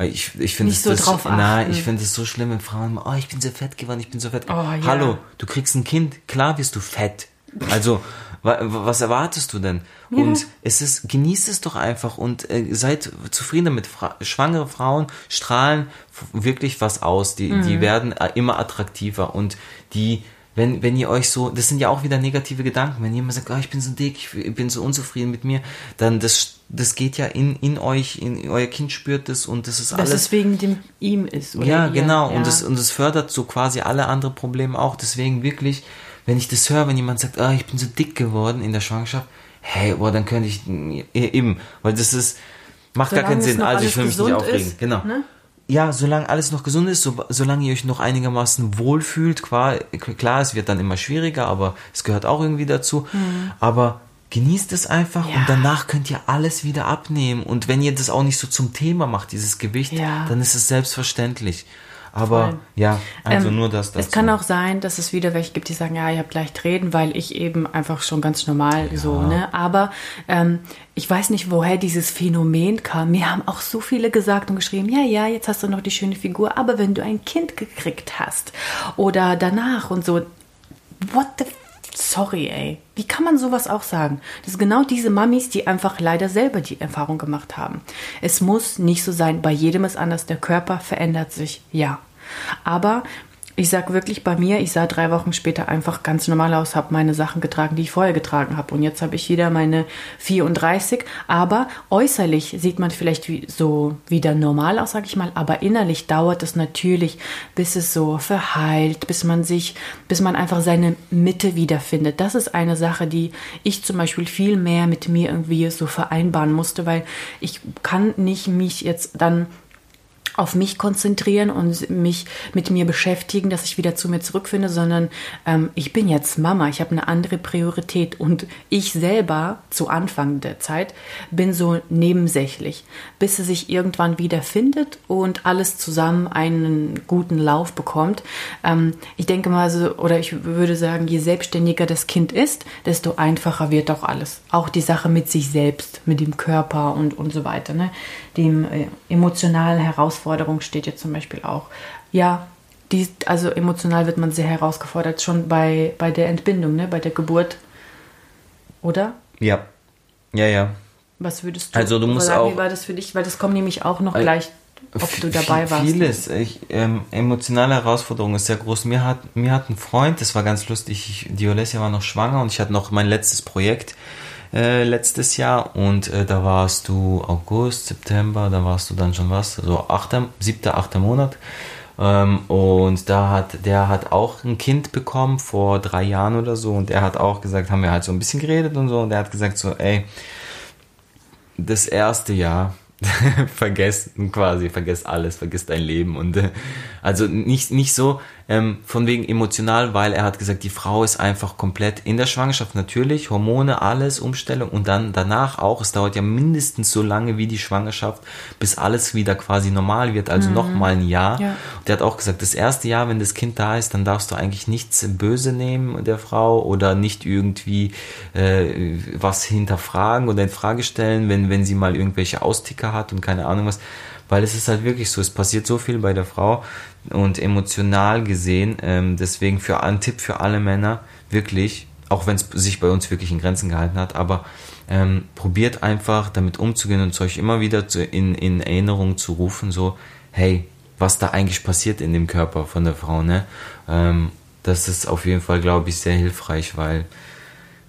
Ich, ich finde es so das, drauf nein, ich finde es so schlimm, wenn Frauen, immer, oh, ich bin so fett geworden, ich bin so fett geworden. Oh, ja. Hallo, du kriegst ein Kind, klar wirst du fett. Also, wa- wa- was erwartest du denn? Und es ist, genießt es doch einfach und äh, seid zufrieden damit. Fra schwangere Frauen strahlen wirklich was aus. Die, Mhm. die werden äh, immer attraktiver und die wenn, wenn ihr euch so, das sind ja auch wieder negative Gedanken, wenn jemand sagt, oh, ich bin so dick, ich bin so unzufrieden mit mir, dann das, das geht ja in, in euch, in euer Kind spürt das und das ist Dass alles. es wegen dem ihm ist. Oder Ja, ihr. genau. Ja. Und es und fördert so quasi alle anderen Probleme auch. Deswegen wirklich, wenn ich das höre, wenn jemand sagt, ah, ich bin so dick geworden in der Schwangerschaft, hey, boah, dann könnte ich eben, weil das ist macht gar Solange keinen es Sinn. Also ich will mich nicht aufregen. ist, genau. ne? Ja, solange alles noch gesund ist, so, solange ihr euch noch einigermaßen wohlfühlt, klar, klar, es wird dann immer schwieriger, aber es gehört auch irgendwie dazu. Aber genießt es einfach Mhm. Ja. und danach könnt ihr alles wieder abnehmen. Und wenn ihr das auch nicht so zum Thema macht, dieses Gewicht, Ja. dann ist es selbstverständlich. Aber Voll. ja, also Ähm, nur das dazu. Es kann auch sein, dass es wieder welche gibt, die sagen, ja, ihr habt leicht reden, weil ich eben einfach schon ganz normal so, ne? Aber ähm, ich weiß nicht, woher dieses Phänomen kam. Mir haben auch so viele gesagt und geschrieben, ja, ja, jetzt hast du noch die schöne Figur, aber wenn du ein Kind gekriegt hast oder danach und so, what the Sorry, ey. Wie kann man sowas auch sagen? Das sind genau diese Mamis, die einfach leider selber die Erfahrung gemacht haben. Es muss nicht so sein, bei jedem ist anders, der Körper verändert sich, ja. Aber ich sag wirklich bei mir, ich sah drei Wochen später einfach ganz normal aus, habe meine Sachen getragen, die ich vorher getragen habe. Und jetzt habe ich wieder meine 34. Aber äußerlich sieht man vielleicht wie, so wieder normal aus, sag ich mal. Aber innerlich dauert es natürlich, bis es so verheilt, bis man sich, bis man einfach seine Mitte wiederfindet. Das ist eine Sache, die ich zum Beispiel viel mehr mit mir irgendwie so vereinbaren musste, weil ich kann nicht mich jetzt dann auf mich konzentrieren und mich mit mir beschäftigen, dass ich wieder zu mir zurückfinde, sondern ähm, ich bin jetzt Mama, ich habe eine andere Priorität und ich selber zu Anfang der Zeit bin so nebensächlich, bis es sich irgendwann wieder findet und alles zusammen einen guten Lauf bekommt. Ähm, ich denke mal so, oder ich würde sagen, je selbstständiger das Kind ist, desto einfacher wird auch alles. Auch die Sache mit sich selbst, mit dem Körper und, und so weiter. Ne? Dem äh, emotionalen Herausforderung steht jetzt zum Beispiel auch. Ja, die, also emotional wird man sehr herausgefordert, schon bei, bei der Entbindung, ne? bei der Geburt. Oder? Ja. Ja, ja. Was würdest du Also du musst sagen, auch- Wie war das für dich? Weil das kommt nämlich auch noch Äh, gleich, ob du dabei warst. Vieles. Ich, ähm, emotionale Herausforderung ist sehr groß. Mir hat, mir hat ein Freund, das war ganz lustig, ich, die Olesia war noch schwanger und ich hatte noch mein letztes Projekt äh, letztes Jahr und äh, da warst du August, September, da warst du dann schon was, so achter, siebter, achter Monat. Ähm, und da hat, der hat auch ein Kind bekommen vor drei Jahren oder so und er hat auch gesagt, haben wir halt so ein bisschen geredet und so und er hat gesagt so, ey, das erste Jahr (laughs) vergesst quasi, vergesst alles, vergesst dein Leben und äh, also nicht, nicht so ähm, von wegen emotional, weil er hat gesagt, die Frau ist einfach komplett in der Schwangerschaft natürlich, Hormone, alles, Umstellung und dann danach auch, es dauert ja mindestens so lange wie die Schwangerschaft, bis alles wieder quasi normal wird, also noch mal ein Jahr. Ja. Und der hat auch gesagt, das erste Jahr, wenn das Kind da ist, dann darfst du eigentlich nichts böse nehmen der Frau oder nicht irgendwie äh, was hinterfragen oder in Frage stellen, wenn, wenn sie mal irgendwelche Austicker hat und keine Ahnung was. Weil es ist halt wirklich so, es passiert so viel bei der Frau und emotional gesehen, ähm, deswegen für ein Tipp für alle Männer, wirklich, auch wenn es sich bei uns wirklich in Grenzen gehalten hat, aber ähm, probiert einfach damit umzugehen und es euch immer wieder zu, in, in Erinnerung zu rufen, so, hey, was da eigentlich passiert in dem Körper von der Frau, ne? Ähm, das ist auf jeden Fall, glaube ich, sehr hilfreich, weil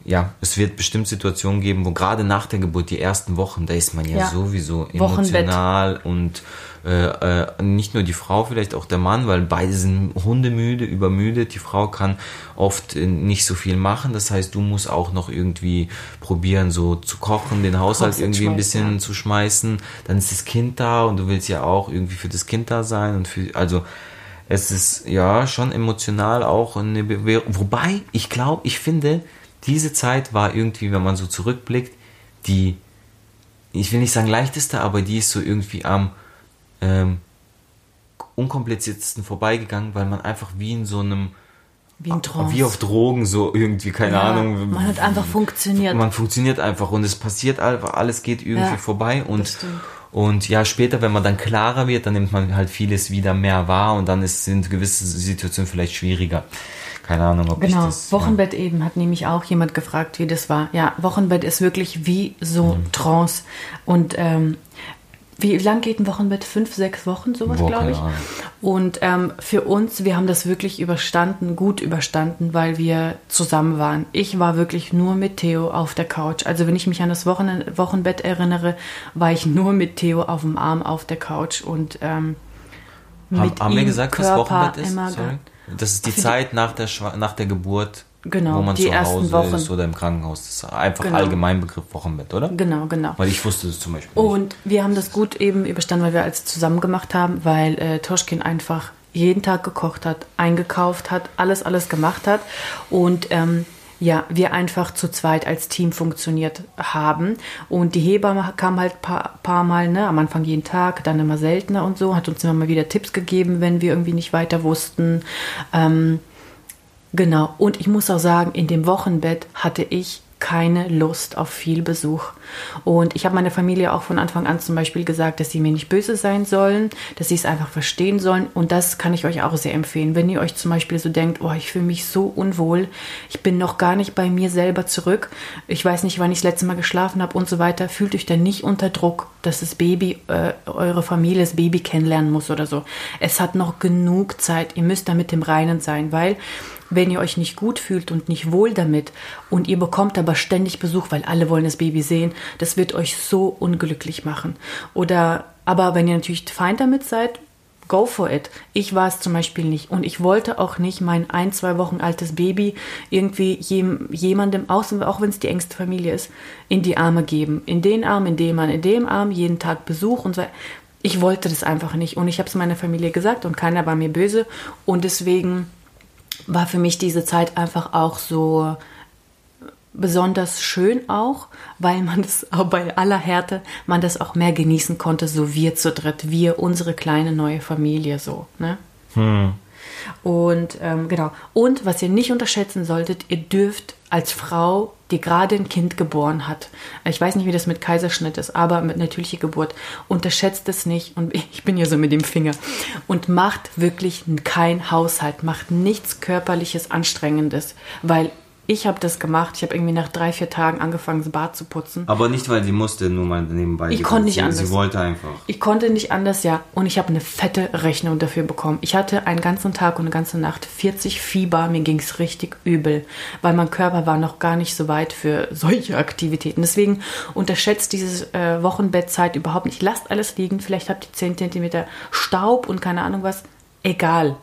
ja, es wird bestimmt Situationen geben, wo gerade nach der Geburt, die ersten Wochen, da ist man ja, Ja. sowieso Wochenbett. emotional und äh, äh, nicht nur die Frau, vielleicht auch der Mann, weil beide sind hundemüde, übermüdet. Die Frau kann oft äh, nicht so viel machen. Das heißt, du musst auch noch irgendwie probieren, so zu kochen, den Haushalt irgendwie ein bisschen ja. zu schmeißen. Dann ist das Kind da und du willst ja auch irgendwie für das Kind da sein und für, also es ist ja schon emotional auch eine Bewährung. Wobei, ich glaube, ich finde, diese Zeit war irgendwie, wenn man so zurückblickt, die, ich will nicht sagen leichteste, aber die ist so irgendwie am ähm, unkompliziertesten vorbeigegangen, weil man einfach wie in so einem, Wie ein Trance. wie auf Drogen so irgendwie, keine Ja, Ahnung. Man hat einfach funktioniert. Man funktioniert einfach und es passiert einfach, alles geht irgendwie Ja, vorbei und, und ja, später, wenn man dann klarer wird, dann nimmt man halt vieles wieder mehr wahr und dann ist, sind gewisse Situationen vielleicht schwieriger. Keine Ahnung, ob ich Genau, das. Wochenbett eben hat nämlich auch jemand gefragt, wie das war. Ja, Wochenbett ist wirklich wie so Mhm. Trance. Und ähm, wie lang geht ein Wochenbett? Fünf, sechs Wochen, sowas, glaube ich. Und ähm, für uns, wir haben das wirklich überstanden, gut überstanden, weil wir zusammen waren. Ich war wirklich nur mit Theo auf der Couch. Also wenn ich mich an das Wochen Wochenbett erinnere, war ich nur mit Theo auf dem Arm auf der Couch und ähm, Haben, haben wir gesagt, was Körper Wochenbett ist? Sorry. Das ist die Zeit nach der, Schwa- nach der Geburt, Genau, wo man die zu ersten Hause Wochen. ist oder im Krankenhaus. Das ist einfach Genau. Allgemeinbegriff Wochenbett, oder? Genau, genau. Weil ich wusste das zum Beispiel nicht. Und wir haben das gut eben überstanden, weil wir alles zusammen gemacht haben, weil äh, Toschkin einfach jeden Tag gekocht hat, eingekauft hat, alles, alles gemacht hat. Und ähm, ja, wir einfach zu zweit als Team funktioniert haben. Und die Hebamme kam halt ein paar, paar Mal, ne, am Anfang jeden Tag, dann immer seltener und so, hat uns immer mal wieder Tipps gegeben, wenn wir irgendwie nicht weiter wussten. Ähm, Genau. Und ich muss auch sagen, in dem Wochenbett hatte ich keine Lust auf viel Besuch. Und ich habe meiner Familie auch von Anfang an zum Beispiel gesagt, dass sie mir nicht böse sein sollen, dass sie es einfach verstehen sollen. Und das kann ich euch auch sehr empfehlen. Wenn ihr euch zum Beispiel so denkt, oh, ich fühle mich so unwohl, ich bin noch gar nicht bei mir selber zurück, ich weiß nicht, wann ich das letzte Mal geschlafen habe und so weiter, fühlt euch dann nicht unter Druck, dass das Baby, äh, eure Familie das Baby kennenlernen muss oder so. Es hat noch genug Zeit. Ihr müsst da mit dem Reinen sein, weil wenn ihr euch nicht gut fühlt und nicht wohl damit und ihr bekommt aber ständig Besuch, weil alle wollen das Baby sehen, das wird euch so unglücklich machen. Oder, aber wenn ihr natürlich fein damit seid, go for it. Ich war es zum Beispiel nicht und ich wollte auch nicht mein ein, zwei Wochen altes Baby irgendwie jem, jemandem, auch wenn es die engste Familie ist, in die Arme geben. In den Arm, in dem Mann, in dem Arm, jeden Tag Besuch und so. Ich wollte das einfach nicht und ich habe es meiner Familie gesagt und keiner war mir böse und deswegen war für mich diese Zeit einfach auch so besonders schön auch, weil man das auch bei aller Härte, man das auch mehr genießen konnte, so wir zu dritt, wir, unsere kleine neue Familie so, ne? Und ähm, genau. Und was ihr nicht unterschätzen solltet, ihr dürft als Frau, die gerade ein Kind geboren hat, ich weiß nicht, wie das mit Kaiserschnitt ist, aber mit natürlicher Geburt, unterschätzt es nicht. Und (laughs) ich bin ja so mit dem Finger. Und macht wirklich kein Haushalt, macht nichts körperliches, anstrengendes, weil ich habe das gemacht. Ich habe irgendwie nach drei, vier Tagen angefangen, das Bad zu putzen. Aber nicht, weil sie musste, nur mal nebenbei. Ich konnte nicht sie, anders. Sie wollte einfach. Ich konnte nicht anders, ja. Und ich habe eine fette Rechnung dafür bekommen. Ich hatte einen ganzen Tag und eine ganze Nacht 40 Fieber. Mir ging es richtig übel, weil mein Körper war noch gar nicht so weit für solche Aktivitäten. Deswegen unterschätzt diese äh, Wochenbettzeit überhaupt nicht. Lasst alles liegen. Vielleicht habt ihr 10 cm Staub und keine Ahnung was. Egal.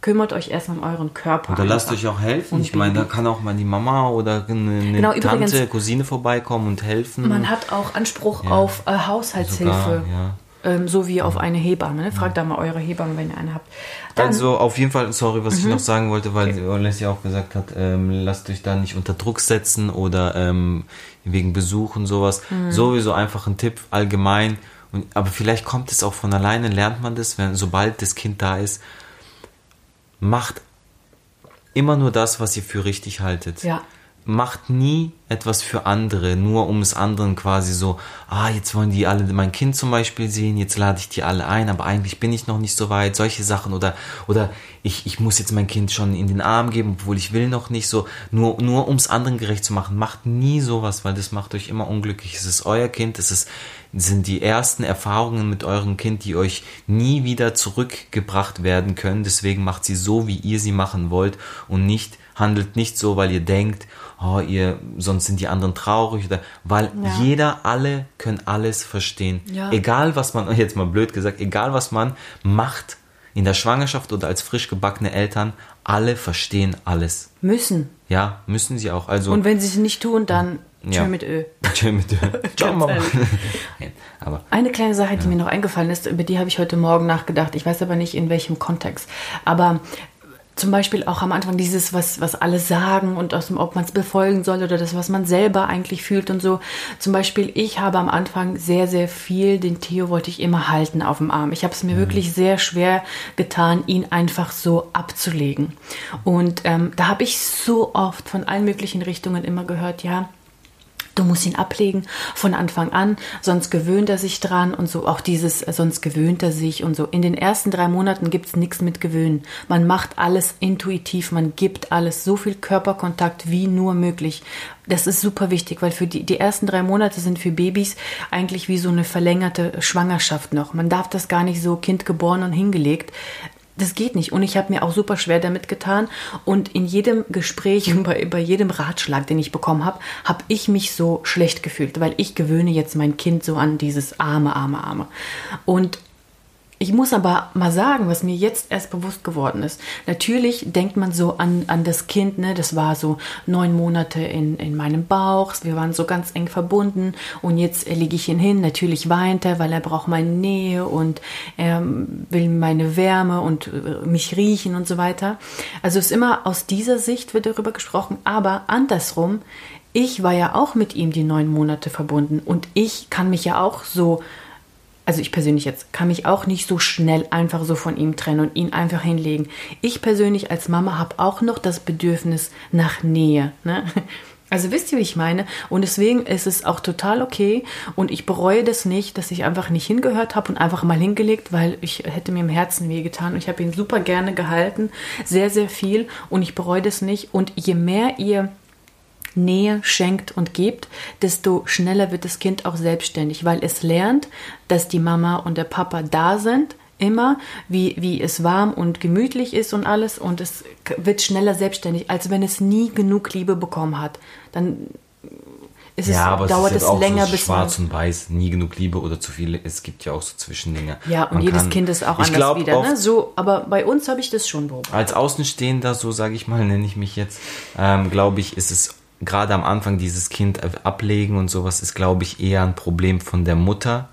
Kümmert euch erst um euren Körper. Da lasst euch auch helfen. Und ich meine, da kann auch mal die Mama oder eine, Genau, Tante, übrigens- Cousine vorbeikommen und helfen. Man hat auch Anspruch Ja. auf äh, Haushaltshilfe. Sogar, ja. Ähm, so wie auf eine Hebamme. Ne? Fragt da mal eure Hebamme, wenn ihr eine habt. Dann, Mhm. Also auf jeden Fall, sorry, was ich noch sagen wollte, weil Leslie auch gesagt hat, ähm, lasst euch da nicht unter Druck setzen oder ähm, wegen Besuch und sowas. Mhm. Sowieso einfach ein Tipp allgemein. Und, aber vielleicht kommt es auch von alleine, lernt man das, wenn sobald das Kind da ist. Macht immer nur das, was ihr für richtig haltet. Ja. Macht nie etwas für andere, nur um es anderen quasi so, ah, jetzt wollen die alle mein Kind zum Beispiel sehen, jetzt lade ich die alle ein, aber eigentlich bin ich noch nicht so weit, solche Sachen oder, oder ich, ich muss jetzt mein Kind schon in den Arm geben, obwohl ich will noch nicht so, nur, nur um es anderen gerecht zu machen. Macht nie sowas, weil das macht euch immer unglücklich. Es ist euer Kind, es ist, sind die ersten Erfahrungen mit eurem Kind, die euch nie wieder zurückgebracht werden können. Deswegen macht sie so, wie ihr sie machen wollt und nicht, handelt nicht so, weil ihr denkt, oh, ihr, sonst sind die anderen traurig oder, weil Ja. jeder, alle können alles verstehen. Ja. Egal was man, (laughs) jetzt mal blöd gesagt, egal was man macht in der Schwangerschaft oder als frisch gebackene Eltern, alle verstehen alles. müssen. Ja, müssen sie auch. Also, Und wenn sie es nicht tun, dann Ja. tschö mit Ö. (laughs) Tschö mit (laughs) Ciao, Mama. ehrlich. (laughs) Nein, Aber Eine kleine Sache, die mir noch eingefallen ist, über die habe ich heute Morgen nachgedacht. Ich weiß aber nicht, in welchem Kontext. Aber zum Beispiel auch am Anfang dieses, was, was alle sagen und aus dem, ob man es befolgen soll oder das, was man selber eigentlich fühlt und so. Zum Beispiel, ich habe am Anfang sehr, sehr viel, den Theo wollte ich immer halten auf dem Arm. Ich habe es mir wirklich sehr schwer getan, ihn einfach so abzulegen. Und ähm, da habe ich so oft von allen möglichen Richtungen immer gehört, ja, Du musst ihn ablegen von Anfang an, sonst gewöhnt er sich dran und so. Auch dieses, äh, sonst gewöhnt er sich und so. In den ersten drei Monaten gibt's nichts mit Gewöhnen. Man macht alles intuitiv, man gibt alles, so viel Körperkontakt wie nur möglich. Das ist super wichtig, weil für die, die ersten drei Monate sind für Babys eigentlich wie so eine verlängerte Schwangerschaft noch. Man darf das gar nicht so Kind geboren und hingelegt das geht nicht. Und ich habe mir auch super schwer damit getan. Und in jedem Gespräch, (laughs) bei, bei jedem Ratschlag, den ich bekommen habe, habe ich mich so schlecht gefühlt, weil ich gewöhne jetzt mein Kind so an dieses arme, arme, arme. Und ich muss aber mal sagen, was mir jetzt erst bewusst geworden ist. Natürlich denkt man so an, an das Kind, ne? Das war so neun Monate in, in meinem Bauch. Wir waren so ganz eng verbunden. Und jetzt lege ich ihn hin. Natürlich weint er, weil er braucht meine Nähe und er will meine Wärme und äh, mich riechen und so weiter. Also es ist immer aus dieser Sicht wird darüber gesprochen. Aber andersrum, ich war ja auch mit ihm die neun Monate verbunden. Und ich kann mich ja auch so also ich persönlich jetzt, kann mich auch nicht so schnell einfach so von ihm trennen und ihn einfach hinlegen. Ich persönlich als Mama habe auch noch das Bedürfnis nach Nähe. Ne? (laughs) Also wisst ihr, wie ich meine? Und deswegen ist es auch total okay und ich bereue das nicht, dass ich einfach nicht hingehört habe und einfach mal hingelegt, weil ich hätte mir im Herzen wehgetan und ich habe ihn super gerne gehalten, sehr, sehr viel und ich bereue das nicht. Und je mehr ihr Nähe schenkt und gibt, desto schneller wird das Kind auch selbstständig, weil es lernt, dass die Mama und der Papa da sind, immer, wie, wie es warm und gemütlich ist und alles und es wird schneller selbstständig, als wenn es nie genug Liebe bekommen hat. Dann ist ja, es, aber dauert es, es, ist auch länger so bis schwarz und weiß, nie genug Liebe oder zu viele. Es gibt ja auch so Zwischendinge. Ja, und Man jedes kann- Kind ist auch anders glaub, wieder. Ne? So, aber bei uns habe ich das schon beobachtet. Als Außenstehender, so sage ich mal, nenne ich mich jetzt, ähm, glaube ich, ist es gerade am Anfang dieses Kind ablegen und sowas ist, glaube ich, eher ein Problem von der Mutter,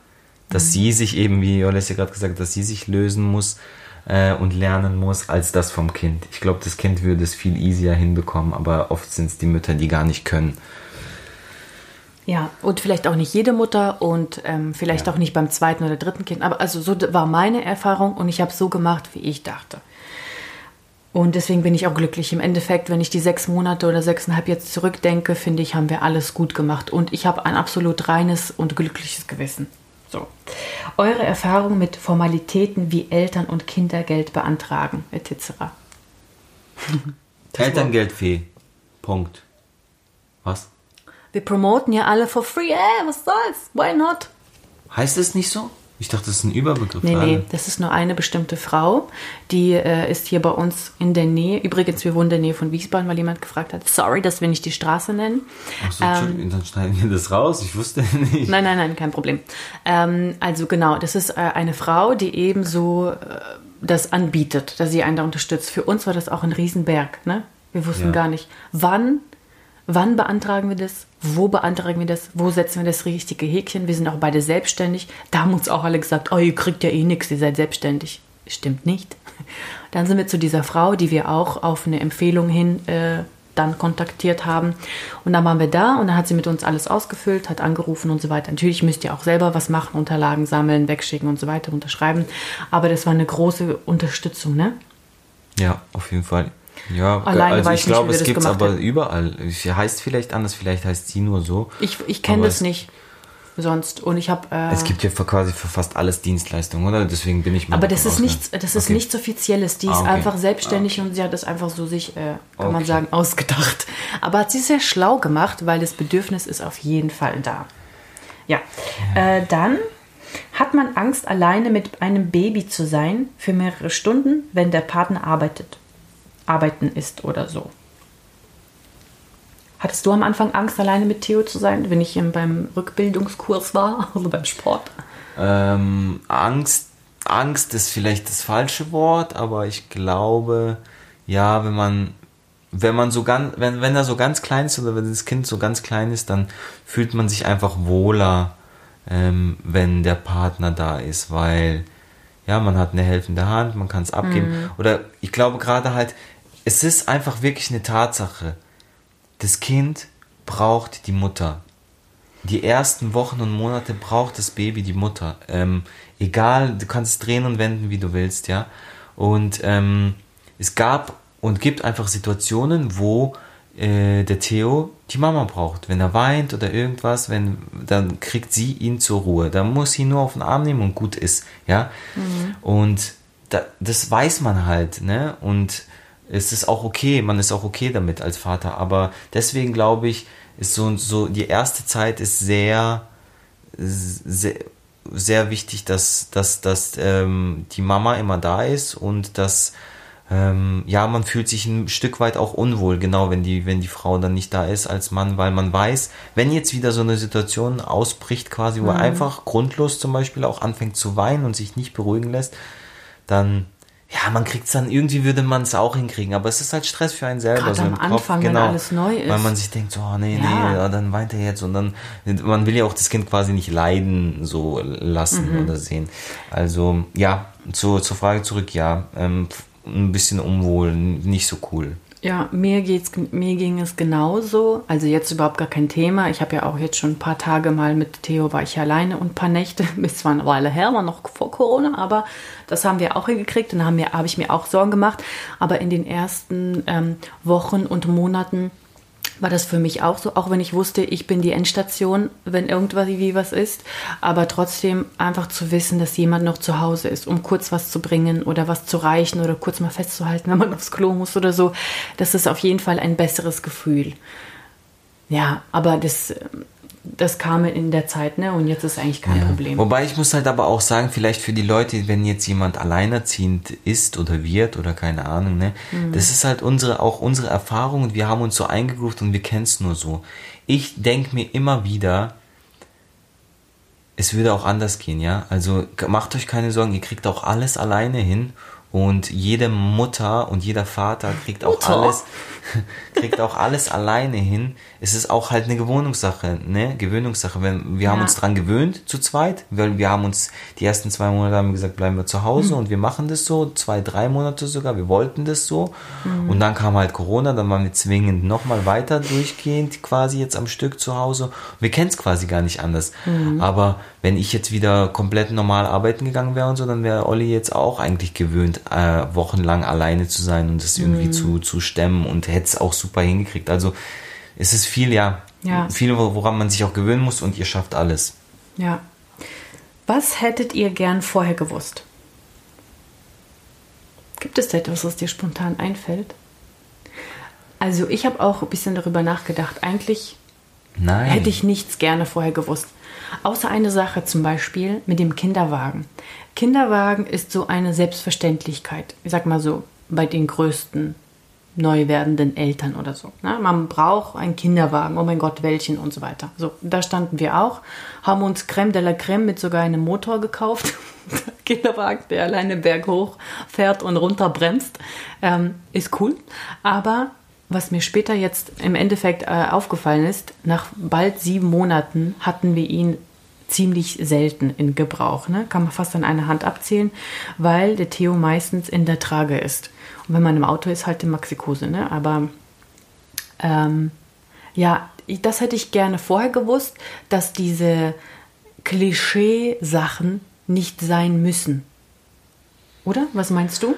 dass sie sich eben, wie Joles ja gerade gesagt hat, dass sie sich lösen muss äh, und lernen muss, als das vom Kind. Ich glaube, das Kind würde es viel easier hinbekommen, aber oft sind es die Mütter, die gar nicht können. Ja, und vielleicht auch nicht jede Mutter und ähm, vielleicht Ja. auch nicht beim zweiten oder dritten Kind. Aber also so war meine Erfahrung und ich habe so gemacht, wie ich dachte. Und deswegen bin ich auch glücklich. Im Endeffekt, wenn ich die sechs Monate oder sechseinhalb jetzt zurückdenke, finde ich, haben wir alles gut gemacht. Und ich habe ein absolut reines und glückliches Gewissen. So. Eure Erfahrung mit Formalitäten wie Eltern- und Kindergeld beantragen, etc. (laughs) Elterngeldfee. Punkt. Was? Wir promoten ja alle for free. Ey, was soll's? Why not? Heißt es nicht so? Ich dachte, das ist ein Überbegriff. Nee, nee, das ist nur eine bestimmte Frau, die äh, ist hier bei uns in der Nähe. Übrigens, wir wohnen in der Nähe von Wiesbaden, weil jemand gefragt hat. Sorry, dass wir nicht die Straße nennen. Ach so, Entschuldigung, dann schneiden wir das raus. Ich wusste nicht. Nein, nein, nein, kein Problem. Ähm, also genau, das ist äh, eine Frau, die eben so äh, das anbietet, dass sie einen da unterstützt. Für uns war das auch ein Riesenberg. Ne? Wir wussten Ja. gar nicht, wann, wann beantragen wir das, wo beantragen wir das, wo setzen wir das richtige Häkchen. Wir sind auch beide selbstständig. Da haben uns auch alle gesagt, oh, ihr kriegt ja eh nichts, ihr seid selbstständig. Stimmt nicht. (laughs) Dann sind wir zu dieser Frau, die wir auch auf eine Empfehlung hin äh, dann kontaktiert haben. Und dann waren wir da und dann hat sie mit uns alles ausgefüllt, hat angerufen und so weiter. Natürlich müsst ihr auch selber was machen, Unterlagen sammeln, wegschicken und so weiter, unterschreiben. Aber das war eine große Unterstützung, ne? Ja, auf jeden Fall. Ja, Alleine also ich ich glaube, es gibt es aber hätten. überall. Es heißt vielleicht anders, vielleicht heißt sie nur so. Ich, ich kenne das nicht sonst. Und ich habe. Äh, Es gibt ja für quasi für fast alles Dienstleistungen, oder? Deswegen bin ich mal aber das ist nichts, das ist Okay. nichts Offizielles. Die ist Ah, okay. einfach selbstständig und sie hat das einfach so sich, äh, kann man Okay. sagen, ausgedacht. Aber hat sie sehr schlau gemacht, weil das Bedürfnis ist auf jeden Fall da. Ja. Äh, dann hat man Angst, alleine mit einem Baby zu sein für mehrere Stunden, wenn der Partner arbeitet, arbeiten ist oder so. Hattest du am Anfang Angst, alleine mit Theo zu sein, wenn ich beim Rückbildungskurs war, (laughs) also beim Sport? Ähm, Angst, Angst ist vielleicht das falsche Wort, aber ich glaube, ja, wenn man, wenn man so ganz, wenn, wenn er so ganz klein ist oder wenn das Kind so ganz klein ist, dann fühlt man sich einfach wohler, ähm, wenn der Partner da ist, weil, ja, man hat eine helfende Hand, man kann es abgeben. Oder ich glaube gerade halt, es ist einfach wirklich eine Tatsache. Das Kind braucht die Mutter die ersten Wochen und Monate braucht das Baby die Mutter. Ähm, egal, du kannst es drehen und wenden, wie du willst, ja. Und ähm, es gab und gibt einfach Situationen, wo äh, der Theo die Mama braucht. Wenn er weint oder irgendwas, wenn, dann kriegt sie ihn zur Ruhe. Dann muss sie nur auf den Arm nehmen und gut ist, ja. Mhm. Und da, das weiß man halt, ne? Und es ist auch okay, man ist auch okay damit als Vater. Aber deswegen glaube ich, ist so, so die erste Zeit ist sehr, sehr, sehr wichtig, dass, dass, dass ähm, die Mama immer da ist und dass ähm, ja, man fühlt sich ein Stück weit auch unwohl, genau, wenn die, wenn die Frau dann nicht da ist als Mann, weil man weiß, wenn jetzt wieder so eine Situation ausbricht, quasi, wo mhm. er einfach grundlos zum Beispiel auch anfängt zu weinen und sich nicht beruhigen lässt, dann ja, man kriegt es dann, irgendwie würde man es auch hinkriegen, aber es ist halt Stress für einen selber. Gerade so am Kopf, Anfang, genau, wenn alles neu ist. Weil man sich denkt, so, oh, nee, ja. nee, dann weint er jetzt und dann, man will ja auch das Kind quasi nicht leiden, so lassen mhm. oder sehen. Also, ja, zu, zur Frage zurück, ja, ähm, ein bisschen unwohl, nicht so cool. Ja, mir, geht's, mir ging es genauso. Also jetzt überhaupt gar kein Thema. Ich habe ja auch jetzt schon ein paar Tage mal mit Theo war ich alleine und ein paar Nächte, (laughs) bis zwar eine Weile her, war noch vor Corona, aber das haben wir auch hingekriegt und da habe hab ich mir auch Sorgen gemacht. Aber in den ersten ähm, Wochen und Monaten war das für mich auch so, auch wenn ich wusste, ich bin die Endstation, wenn irgendwas wie was ist, aber trotzdem einfach zu wissen, dass jemand noch zu Hause ist, um kurz was zu bringen oder was zu reichen oder kurz mal festzuhalten, (laughs) wenn man aufs Klo muss oder so, das ist auf jeden Fall ein besseres Gefühl. Ja, aber das das kam in der Zeit, ne? Und jetzt ist eigentlich kein ja. Problem. Wobei ich muss halt aber auch sagen, vielleicht für die Leute, wenn jetzt jemand alleinerziehend ist oder wird oder keine Ahnung, ne? Mhm. Das ist halt unsere, auch unsere Erfahrung und wir haben uns so eingegruft und wir kennen es nur so. Ich denke mir immer wieder, es würde auch anders gehen, ja? Also macht euch keine Sorgen, ihr kriegt auch alles alleine hin und jede Mutter und jeder Vater kriegt auch Mutter. alles, (laughs) kriegt auch alles alleine hin. Es ist auch halt eine Gewöhnungssache, ne? Gewöhnungssache. Wenn, wir ja. haben uns dran gewöhnt zu zweit, weil wir haben uns die ersten zwei Monate haben wir gesagt, bleiben wir zu Hause mhm. und wir machen das so, zwei, drei Monate sogar, wir wollten das so. Mhm. Und dann kam halt Corona, dann waren wir zwingend nochmal weiter durchgehend quasi jetzt am Stück zu Hause. Wir kennen es quasi gar nicht anders. Mhm. Aber wenn ich jetzt wieder komplett normal arbeiten gegangen wäre und so, dann wäre Olli jetzt auch eigentlich gewöhnt, äh, wochenlang alleine zu sein und das irgendwie mhm. zu, zu stemmen und hätte es auch super hingekriegt. Also es ist viel, ja, ja, viel, woran man sich auch gewöhnen muss und ihr schafft alles. Ja. Was hättet ihr gern vorher gewusst? Gibt es da etwas, was dir spontan einfällt? Also ich habe auch ein bisschen darüber nachgedacht. Eigentlich Nein. hätte ich nichts gerne vorher gewusst. Außer eine Sache zum Beispiel mit dem Kinderwagen. Kinderwagen ist so eine Selbstverständlichkeit. Ich sag mal so, bei den größten neu werdenden Eltern oder so. Ne? Man braucht einen Kinderwagen, oh mein Gott, welchen und so weiter. So, da standen wir auch, haben uns Creme de la Creme mit sogar einem Motor gekauft. (laughs) Kinderwagen, der alleine berghoch fährt und runter bremst. Ähm, ist cool. Aber was mir später jetzt im Endeffekt äh, aufgefallen ist, nach bald sieben Monaten hatten wir ihn ziemlich selten in Gebrauch. Ne? Kann man fast an einer Hand abzählen, weil der Theo meistens in der Trage ist. Und wenn man im Auto ist, halt die Maxikose. Ne? Aber ähm, ja, das hätte ich gerne vorher gewusst, dass diese Klischee-Sachen nicht sein müssen. Oder? Was meinst du?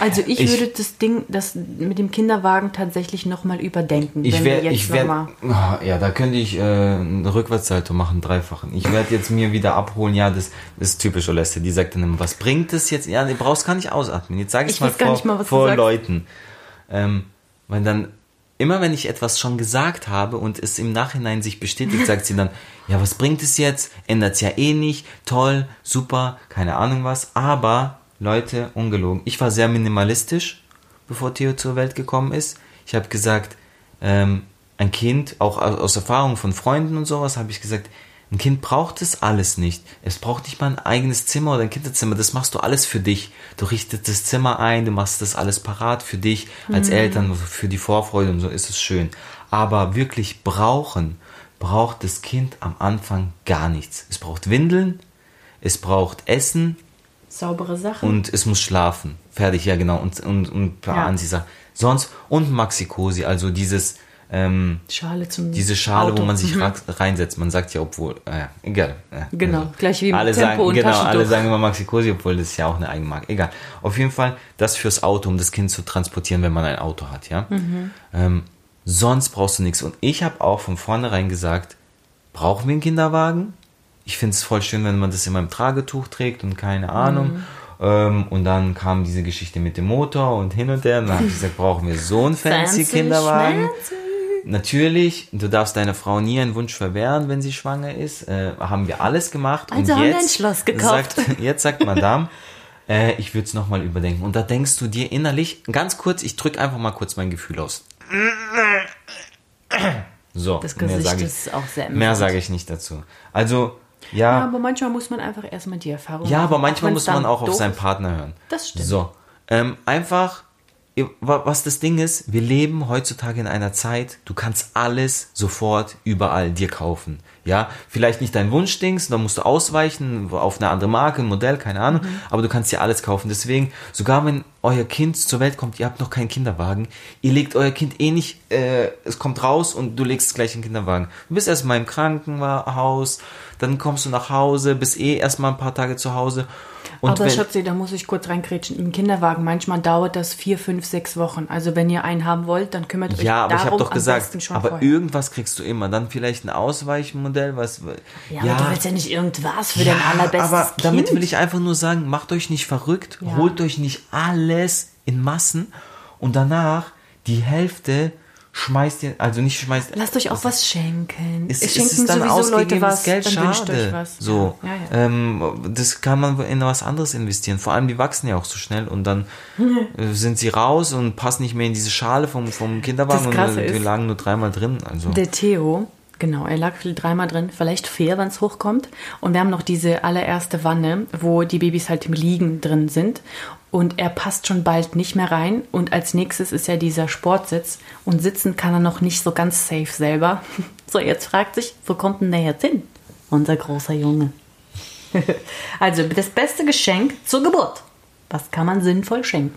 Also ich, ich, würde das Ding, das mit dem Kinderwagen tatsächlich nochmal überdenken. Ich werde, ich werde, oh, ja, da könnte ich äh, eine Rückwärtssalto machen, dreifachen. Ich werde jetzt mir wieder abholen, ja, das, das ist typisch Oleste, die sagt dann immer, was bringt das jetzt? Ja, du brauchst gar nicht ausatmen. Jetzt sage ich, ich mal vor, mal, vor Leuten. Ähm, weil dann, immer wenn ich etwas schon gesagt habe und es im Nachhinein sich bestätigt, sagt sie dann, ja, was bringt es jetzt? Ändert es ja eh nicht, toll, super, keine Ahnung was, aber Leute, ungelogen. Ich war sehr minimalistisch, bevor Theo zur Welt gekommen ist. Ich habe gesagt, ähm, ein Kind, auch aus Erfahrung von Freunden und sowas, habe ich gesagt, ein Kind braucht es alles nicht. Es braucht nicht mal ein eigenes Zimmer oder ein Kinderzimmer. Das machst du alles für dich. Du richtest das Zimmer ein, du machst das alles parat für dich als mhm. Eltern, für die Vorfreude und so ist es schön. Aber wirklich brauchen, braucht das Kind am Anfang gar nichts. Es braucht Windeln, es braucht Essen, saubere Sachen. Und es muss schlafen. Fertig, ja genau. Und, und, und ein paar ja. Anziehsachen. Sonst, und Maxikosi, also dieses, ähm, Schale zum diese Schale, Auto. wo man sich mhm. reinsetzt. Man sagt ja, obwohl, äh, egal. Äh, genau, also, gleich wie alle Tempo sagen, und Genau, alle sagen immer Maxikosi, obwohl das ist ja auch eine Eigenmarke. Egal. Auf jeden Fall das fürs Auto, um das Kind zu transportieren, wenn man ein Auto hat, ja. Mhm. Ähm, Sonst brauchst du nichts. Und ich habe auch von vornherein gesagt, brauchen wir einen Kinderwagen? Ich finde es voll schön, wenn man das in meinem Tragetuch trägt und keine Ahnung. Mhm. Ähm, und dann kam diese Geschichte mit dem Motor und hin und her. Und dann habe ich gesagt, brauchen wir so einen fancy, Kinderwagen? schmancy. Natürlich, du darfst deiner Frau nie einen Wunsch verwehren, wenn sie schwanger ist. Äh, haben wir alles gemacht. Also und haben wir jetzt ein Schloss gekauft. Sagt, (laughs) jetzt sagt Madame, äh, ich würde es nochmal überdenken. Und da denkst du dir innerlich, ganz kurz, ich drücke einfach mal kurz mein Gefühl aus. So, Das mehr Gesicht sage ich, ist auch sehr mehr amüsant. sage ich nicht dazu. Also, Ja, ja, aber manchmal muss man einfach erstmal die Erfahrung ja, machen. aber auch manchmal muss man auch auf seinen. Partner hören. Das stimmt. So, ähm, einfach, was das Ding ist, wir leben heutzutage in einer Zeit, du kannst alles sofort überall dir kaufen. Ja, vielleicht nicht dein Wunschdings, da musst du ausweichen auf eine andere Marke, ein Modell, keine Ahnung, Mhm. aber du kannst dir alles kaufen. Deswegen, sogar wenn euer Kind zur Welt kommt, ihr habt noch keinen Kinderwagen, ihr legt euer Kind eh nicht, äh, es kommt raus und du legst es gleich in den Kinderwagen. Du bist erstmal im Krankenhaus, dann kommst du nach Hause, bist eh erstmal ein paar Tage zu Hause. Und aber Schatzi, da muss ich kurz reingrätschen. Im Kinderwagen, manchmal dauert das vier, fünf, sechs Wochen. Also wenn ihr einen haben wollt, dann kümmert euch Ja, aber ich darum habe doch gesagt, aber vorher. irgendwas kriegst du immer. Dann vielleicht ein Ausweichmodell, was. Ja, aber du willst ja nicht irgendwas für dein Ja, allerbestes aber Kind. damit will ich einfach nur sagen, macht euch nicht verrückt, Ja. holt euch nicht alles in Massen und danach die Hälfte schmeißt ihr, also nicht schmeißt. Lasst euch auch was schenken. Es, Es es ist dann ausgegebenes Geld dann wünscht schade. euch was. So, Ja, ja. Ähm, das kann man in was anderes investieren. Vor allem die wachsen ja auch so schnell und dann (laughs) äh, sind sie raus und passen nicht mehr in diese Schale vom, vom Kinderwagen und Krasse äh, ist- lagen nur dreimal drin. Also. Der Theo, genau, er lag dreimal drin, vielleicht vier, wenn es hochkommt. Und wir haben noch diese allererste Wanne, wo die Babys halt im Liegen drin sind. Und er passt schon bald nicht mehr rein. Und als nächstes ist ja dieser Sportsitz. Und sitzen kann er noch nicht so ganz safe selber. (laughs) So, jetzt fragt sich, wo kommt denn der jetzt hin? Unser großer Junge. (laughs) also, das beste Geschenk zur Geburt. Was kann man sinnvoll schenken?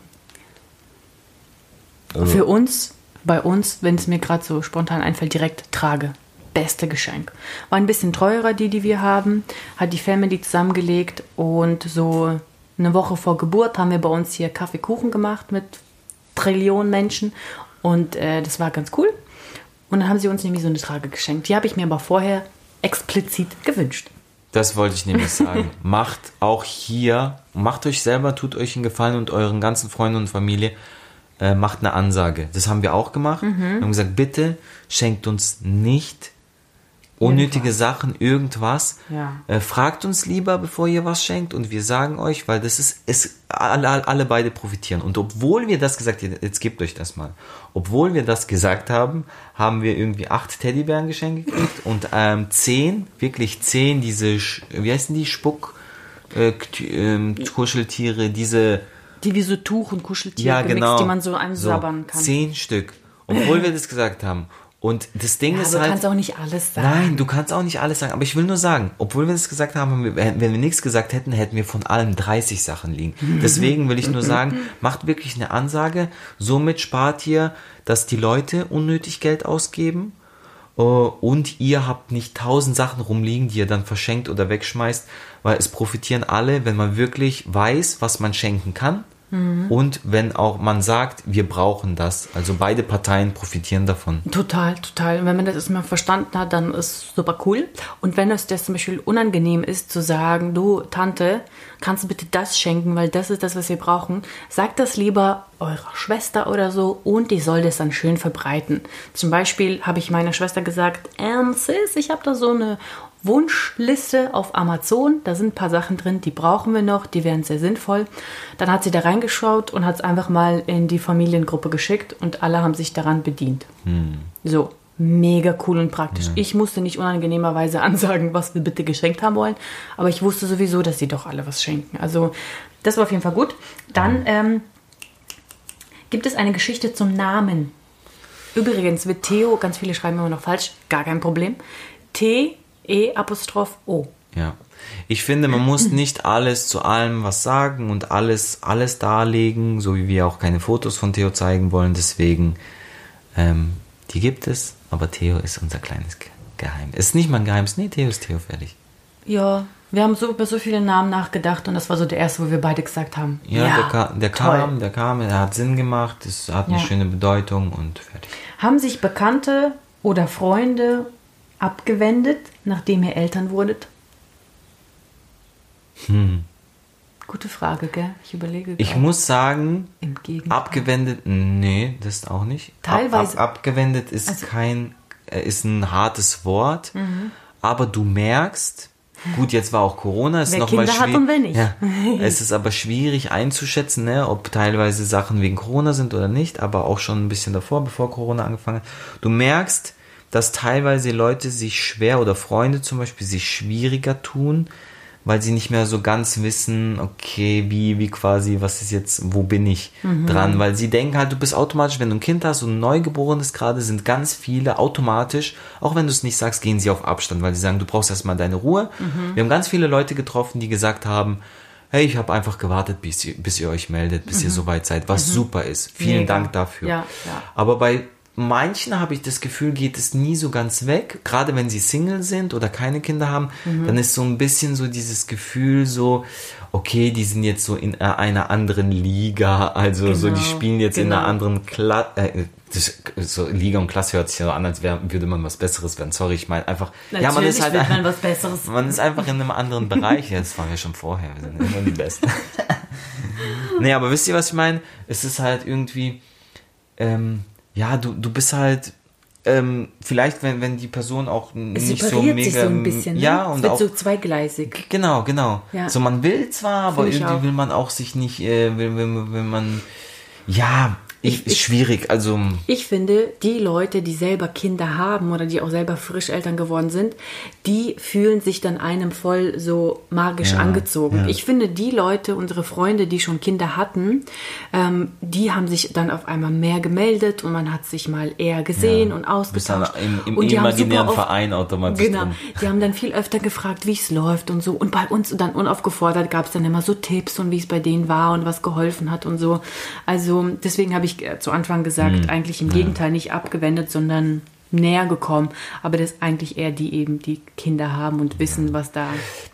Für uns, bei uns, wenn es mir gerade so spontan einfällt, direkt Trage. Beste Geschenk. War ein bisschen teurer, die, die wir haben. Hat die Family zusammengelegt und so eine Woche vor Geburt haben wir bei uns hier Kaffeekuchen gemacht mit Trillionen Menschen und äh, das war ganz cool. Und dann haben sie uns nämlich so eine Trage geschenkt. Die habe ich mir aber vorher explizit gewünscht. Das wollte ich nämlich sagen. (laughs) macht auch hier, macht euch selber, tut euch einen Gefallen und euren ganzen Freunden und Familie, äh, macht eine Ansage. Das haben wir auch gemacht. Mhm. Wir haben gesagt, bitte schenkt uns nicht unnötige Irgendwas. Sachen, irgendwas. Ja. Äh, fragt uns lieber, bevor ihr was schenkt und wir sagen euch, weil das ist, es, alle, alle beide profitieren. Und obwohl wir das gesagt haben, jetzt gebt euch das mal, obwohl wir das gesagt haben, haben wir irgendwie acht Teddybären geschenkt gekriegt und ähm, zehn, wirklich zehn diese, wie heißen die, Spuck, äh, ähm, Kuscheltiere, diese, Die wie so Tuch und Kuscheltiere ja gemixt, genau, die man so ansabbern kann. Zehn Stück. Obwohl wir das gesagt haben. Und das Ding Ja, ist aber du halt. kannst auch nicht alles sagen. Nein, du kannst auch nicht alles sagen. Aber ich will nur sagen, obwohl wir das gesagt haben, wenn wir nichts gesagt hätten, hätten wir von allem 30 Sachen liegen. Deswegen will ich nur sagen, (laughs) macht wirklich eine Ansage. Somit spart ihr, dass die Leute unnötig Geld ausgeben. äh, Und ihr habt nicht tausend Sachen rumliegen, die ihr dann verschenkt oder wegschmeißt, weil es profitieren alle, wenn man wirklich weiß, was man schenken kann. Und wenn auch man sagt, wir brauchen das. Also beide Parteien profitieren davon. Total, total. Und wenn man das erstmal verstanden hat, dann ist super cool. Und wenn es dir zum Beispiel unangenehm ist, zu sagen, du, Tante, kannst du bitte das schenken, weil das ist das, was wir brauchen, sagt das lieber eurer Schwester oder so und die soll das dann schön verbreiten. Zum Beispiel habe ich meiner Schwester gesagt, ähm, Sis, ich habe da so eine Wunschliste auf Amazon. Da sind ein paar Sachen drin, die brauchen wir noch, die wären sehr sinnvoll. Dann hat sie da reingeschaut und hat es einfach mal in die Familiengruppe geschickt und alle haben sich daran bedient. So, mega cool und praktisch. Ich musste nicht unangenehmerweise (laughs) ansagen, was wir bitte geschenkt haben wollen, aber ich wusste sowieso, dass sie doch alle was schenken. Also, das war auf jeden Fall gut. Dann ähm, gibt es eine Geschichte zum Namen. Übrigens wird Theo, ganz viele schreiben immer noch falsch, gar kein Problem. T, E, Apostroph, O. Ja. Ich finde, man muss (clears throat) nicht alles zu allem was sagen und alles, alles darlegen, so wie wir auch keine Fotos von Theo zeigen wollen. Deswegen, ähm, die gibt es, aber Theo ist unser kleines Ge- Geheimnis. Ist nicht mal ein Geheimnis, nee, Theo ist Theo fertig. Ja, wir haben so über so viele Namen nachgedacht und das war so der erste, wo wir beide gesagt haben. Ja, der, ka der kam, der kam, er hat Sinn gemacht, es hat eine Ja. schöne Bedeutung und fertig. Haben sich Bekannte oder Freunde abgewendet, nachdem ihr Eltern wurdet? Hm. Gute Frage, gell? Ich überlege. Ich gerade. muss sagen, abgewendet, nee, das ist auch nicht. Teilweise- Ab, ab, abgewendet ist Also- kein, äh, ist ein hartes Wort, Mhm. aber du merkst, gut, jetzt war auch Corona, ist Wer noch mal Kinder hat schwierig. und wer nicht. Ja, (laughs) es ist aber schwierig einzuschätzen, ne, ob teilweise Sachen wegen Corona sind oder nicht, aber auch schon ein bisschen davor, bevor Corona angefangen hat. Du merkst, dass teilweise Leute sich schwer oder Freunde zum Beispiel sich schwieriger tun, weil sie nicht mehr so ganz wissen, okay, wie, wie quasi, was ist jetzt, wo bin ich Mhm. dran? Weil sie denken halt, du bist automatisch, wenn du ein Kind hast und ein Neugeborenes gerade, sind ganz viele automatisch, auch wenn du es nicht sagst, gehen sie auf Abstand, weil sie sagen, du brauchst erstmal deine Ruhe. Mhm. Wir haben ganz viele Leute getroffen, die gesagt haben, hey, ich habe einfach gewartet, bis ihr, bis ihr euch meldet, bis ihr soweit seid, was super ist. Vielen Mhm. Mega. Dank dafür. Ja, ja. Aber bei manchen habe ich das Gefühl, geht es nie so ganz weg. Gerade wenn sie Single sind oder keine Kinder haben, Mhm. dann ist so ein bisschen so dieses Gefühl so, okay, die sind jetzt so in äh, einer anderen Liga, also so, die Genau, spielen jetzt in einer genau. anderen Klasse. Äh, so Liga und Klasse hört sich ja so an, als wär, würde man was Besseres werden. Sorry, ich meine einfach. ja, man ist halt man was Besseres. man ist einfach in einem anderen Bereich. Ja, das waren wir schon vorher. Wir sind immer die Besten. (laughs) nee, aber wisst ihr, was ich meine? Es ist halt irgendwie, ähm, ja, du, du bist halt, ähm, vielleicht, wenn, wenn die Person auch Es nicht so mega. sich so ein bisschen. Ne? Ja, es und wird auch. so zweigleisig. Genau, genau. Ja. So, man will zwar, aber irgendwie auch. will man auch sich nicht, äh, will, will, will man, ja, ich, ist schwierig. Also, Ich finde, die Leute, die selber Kinder haben oder die auch selber frisch Eltern geworden sind, die fühlen sich dann einem voll so magisch Ja, angezogen. ja. Ich finde, die Leute, unsere Freunde, die schon Kinder hatten, ähm, die haben sich dann auf einmal mehr gemeldet und man hat sich mal eher gesehen Ja. und ausgetauscht. im- im und imaginären oft- Verein automatisch Genau. drin. Die haben dann viel öfter gefragt, wie es läuft und so. Und bei uns dann unaufgefordert gab es dann immer so Tipps und wie es bei denen war und was geholfen hat und so. Also deswegen habe ich äh, zu Anfang gesagt, Hm. eigentlich im Gegenteil nicht abgewendet, sondern näher gekommen. Aber das ist eigentlich eher die eben, die Kinder haben und wissen, was da.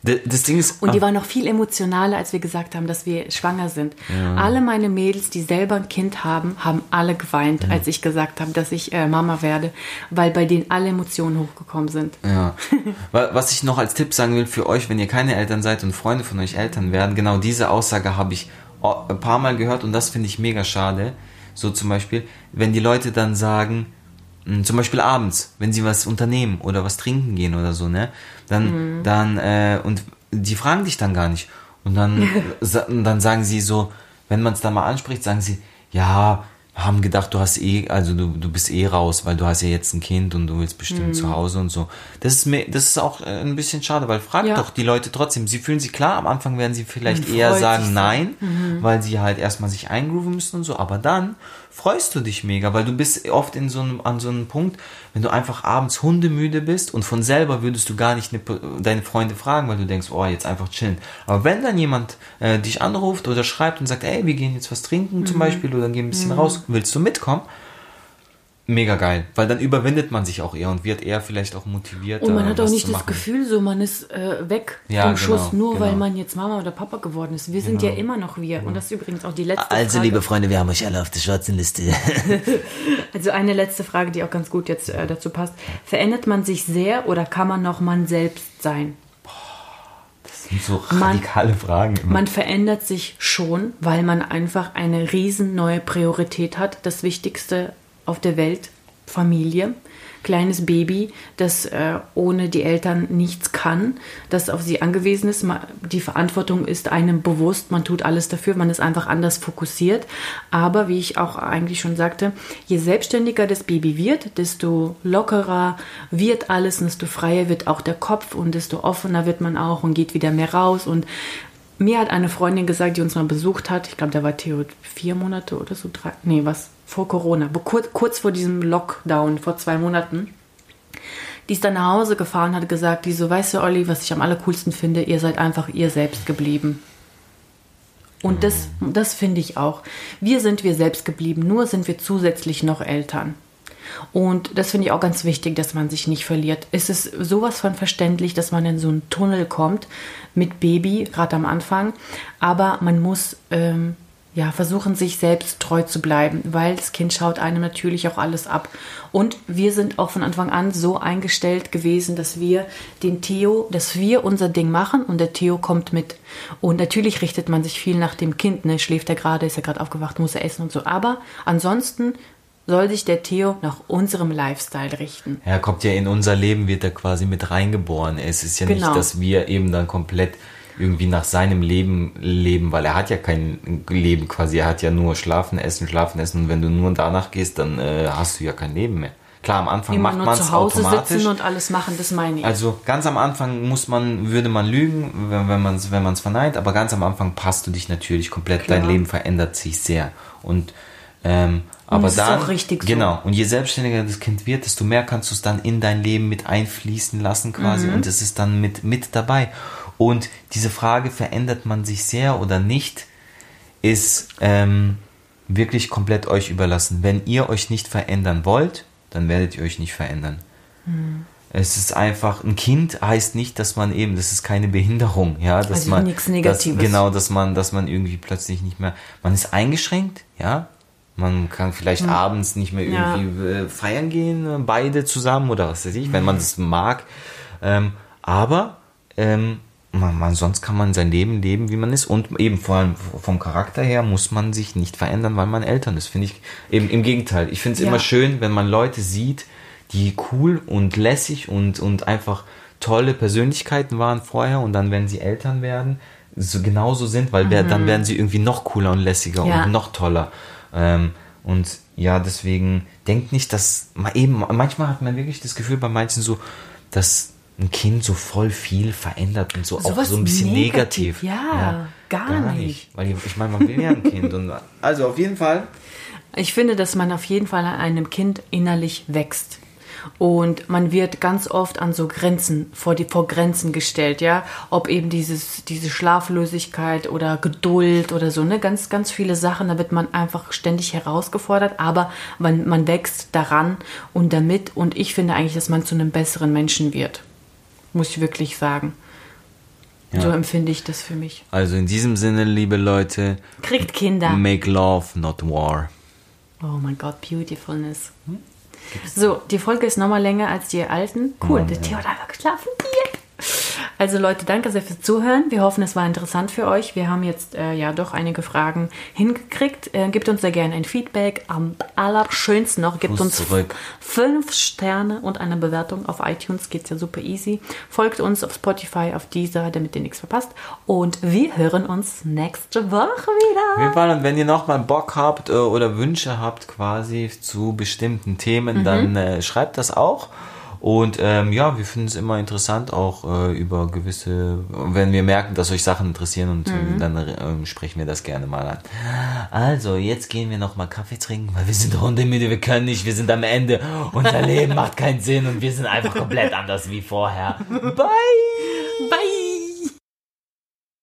d- das Ding ist. Und die ah, waren noch viel emotionaler, als wir gesagt haben, dass wir schwanger sind. Alle meine Mädels, die selber ein Kind haben, haben alle geweint, als ich gesagt habe, dass ich äh, Mama werde, weil bei denen alle Emotionen hochgekommen sind. Ja. (laughs) Wa- Was ich noch als Tipp sagen will für euch, wenn ihr keine Eltern seid und Freunde von euch Eltern werden, genau diese Aussage habe ich ein paar Mal gehört und das finde ich mega schade. So zum Beispiel, wenn die Leute dann sagen, mh, zum Beispiel abends, wenn sie was unternehmen oder was trinken gehen oder so, ne, dann, dann, äh, und die fragen dich dann gar nicht. Und dann, (laughs) dann sagen sie so, wenn man es dann mal anspricht, sagen sie, ja, haben gedacht, du hast eh, also du, du bist eh raus, weil du hast ja jetzt ein Kind und du willst bestimmt zu Hause und so. Das ist mir, das ist auch äh, ein bisschen schade, weil frag Ja. doch die Leute trotzdem. Sie fühlen sich klar, am Anfang werden sie vielleicht eher sagen nein, weil sie halt erstmal sich eingrooven müssen und so, aber dann freust du dich mega, weil du bist oft in so einem, an so einem Punkt, wenn du einfach abends hundemüde bist und von selber würdest du gar nicht eine, deine Freunde fragen, weil du denkst, oh, jetzt einfach chillen. Aber wenn dann jemand äh, dich anruft oder schreibt und sagt, ey, wir gehen jetzt was trinken Mhm. zum Beispiel oder gehen ein bisschen raus, willst du mitkommen? Mega geil, weil dann überwindet man sich auch eher und wird eher vielleicht auch motiviert. Und man hat auch nicht das machen. Gefühl, so man ist äh, weg Ja, vom genau, Schuss, nur genau. weil man jetzt Mama oder Papa geworden ist. Wir sind ja immer noch wir. Und das ist übrigens auch die letzte Also, Frage. liebe Freunde, wir haben euch alle auf der schwarzen Liste. (laughs) Also eine letzte Frage, die auch ganz gut jetzt äh, dazu passt. Verändert man sich sehr oder kann man noch man selbst sein? Das sind so Man- radikale Fragen. Immer. Man verändert sich schon, weil man einfach eine riesen neue Priorität hat. Das Wichtigste auf der Welt, Familie. Kleines Baby, das äh, ohne die Eltern nichts kann, das auf sie angewiesen ist. Die Verantwortung ist einem bewusst, man tut alles dafür, man ist einfach anders fokussiert. Aber wie ich auch eigentlich schon sagte, je selbstständiger das Baby wird, desto lockerer wird alles und desto freier wird auch der Kopf und desto offener wird man auch und geht wieder mehr raus und mir hat eine Freundin gesagt, die uns mal besucht hat, ich glaube, da war Theo vier Monate oder so, drei, nee, was, vor Corona, kurz, vor diesem Lockdown, vor zwei Monaten. Die ist dann nach Hause gefahren, hat gesagt, die so, weißt du, Olli, was ich am allercoolsten finde, ihr seid einfach ihr selbst geblieben. Und das, das finde ich auch. Wir sind wir selbst geblieben, nur sind wir zusätzlich noch Eltern. Und das finde ich auch ganz wichtig, dass man sich nicht verliert. Es ist sowas von verständlich, dass man in so einen Tunnel kommt mit Baby, gerade am Anfang. Aber man muss ähm, ja, versuchen sich selbst treu zu bleiben, weil das Kind schaut einem natürlich auch alles ab. Und wir sind auch von Anfang an so eingestellt gewesen, dass wir den Theo, dass wir unser Ding machen und der Theo kommt mit. Und natürlich richtet man sich viel nach dem Kind, ne? Schläft er gerade, ist er gerade aufgewacht, muss er essen und so. Aber ansonsten soll sich der Theo nach unserem Lifestyle richten. Er kommt ja in unser Leben, wird er quasi mit reingeboren. Es ist ja Genau. nicht, dass wir eben dann komplett irgendwie nach seinem Leben leben, weil er hat ja kein Leben quasi. Er hat ja nur schlafen, essen, schlafen, essen. Und wenn du nur danach gehst, dann äh, hast du ja kein Leben mehr. Klar, am Anfang Immer macht nur man zu es Hause automatisch. sitzen und alles machen, das meine ich. Also ganz am Anfang muss man, würde man lügen, wenn, wenn man es wenn man's verneint, aber ganz am Anfang passt du dich natürlich komplett. Klar. Dein Leben verändert sich sehr. Und ähm, aber das ist dann, auch richtig so. genau. Und je selbstständiger das Kind wird, desto mehr kannst du es dann in dein Leben mit einfließen lassen quasi Mhm. und es ist dann mit mit dabei. Und diese Frage, verändert man sich sehr oder nicht, ist ähm, wirklich komplett euch überlassen. Wenn ihr euch nicht verändern wollt, dann werdet ihr euch nicht verändern. Hm. Es ist einfach, ein Kind heißt nicht, dass man eben, das ist keine Behinderung, ja, dass Also man, nichts Negatives. Dass, genau, dass man, dass man irgendwie plötzlich nicht mehr, man ist eingeschränkt, ja, man kann vielleicht abends nicht mehr Hm. Ja. irgendwie äh, feiern gehen, äh, beide zusammen oder was weiß ich, wenn man das mag, ähm, aber ähm, man, man, sonst kann man sein Leben leben, wie man ist und eben vor allem vom Charakter her muss man sich nicht verändern, weil man Eltern ist, finde ich eben im Gegenteil. Ich finde es Ja. immer schön, wenn man Leute sieht, die cool und lässig und, und einfach tolle Persönlichkeiten waren vorher und dann, wenn sie Eltern werden, so genauso sind, weil wer- dann werden sie irgendwie noch cooler und lässiger Ja. und noch toller. Ähm, und ja, deswegen denkt nicht, dass man eben, manchmal hat man wirklich das Gefühl bei manchen so, dass ein Kind so voll viel verändert und so auch Sowas so ein bisschen negativ, negativ. ja, gar nicht. Weil ich meine, man will ja ein Kind. Und, also auf jeden Fall. Ich finde, dass man auf jeden Fall an einem Kind innerlich wächst. Und man wird ganz oft an so Grenzen, vor die vor Grenzen gestellt, ja. Ob eben dieses, diese Schlaflosigkeit oder Geduld oder so, ne, ganz, ganz viele Sachen, da wird man einfach ständig herausgefordert, aber man, man wächst daran und damit. Und ich finde eigentlich, dass man zu einem besseren Menschen wird. Muss ich wirklich sagen. So empfinde ich das für mich. Also in diesem Sinne, liebe Leute, Kriegt Kinder. make love, not war. Oh mein Gott, Beautifulness. So, die Folge ist nochmal länger als die alten. Cool, der Theo hat einfach geschlafen. Also Leute, danke sehr fürs Zuhören. Wir hoffen, es war interessant für euch. Wir haben jetzt äh, ja doch einige Fragen hingekriegt. Äh, gebt uns sehr gerne ein Feedback. Am allerschönsten noch, gebt uns zurück. fünf Sterne und eine Bewertung auf iTunes. Geht's ja super easy. Folgt uns auf Spotify, auf Deezer, damit ihr nichts verpasst. Und wir hören uns nächste Woche wieder. jeden Fall, und wenn ihr nochmal Bock habt äh, oder Wünsche habt quasi zu bestimmten Mhm. Themen, dann äh, schreibt das auch. Und ähm, ja, wir finden es immer interessant, auch äh, über gewisse, wenn wir merken, dass euch Sachen interessieren und Mhm. äh, dann ähm, sprechen wir das gerne mal an. Also, jetzt gehen wir nochmal Kaffee trinken, weil wir sind hundemüde, wir können nicht, wir sind am Ende. Unser Leben macht keinen Sinn und wir sind einfach komplett anders wie vorher. Bye!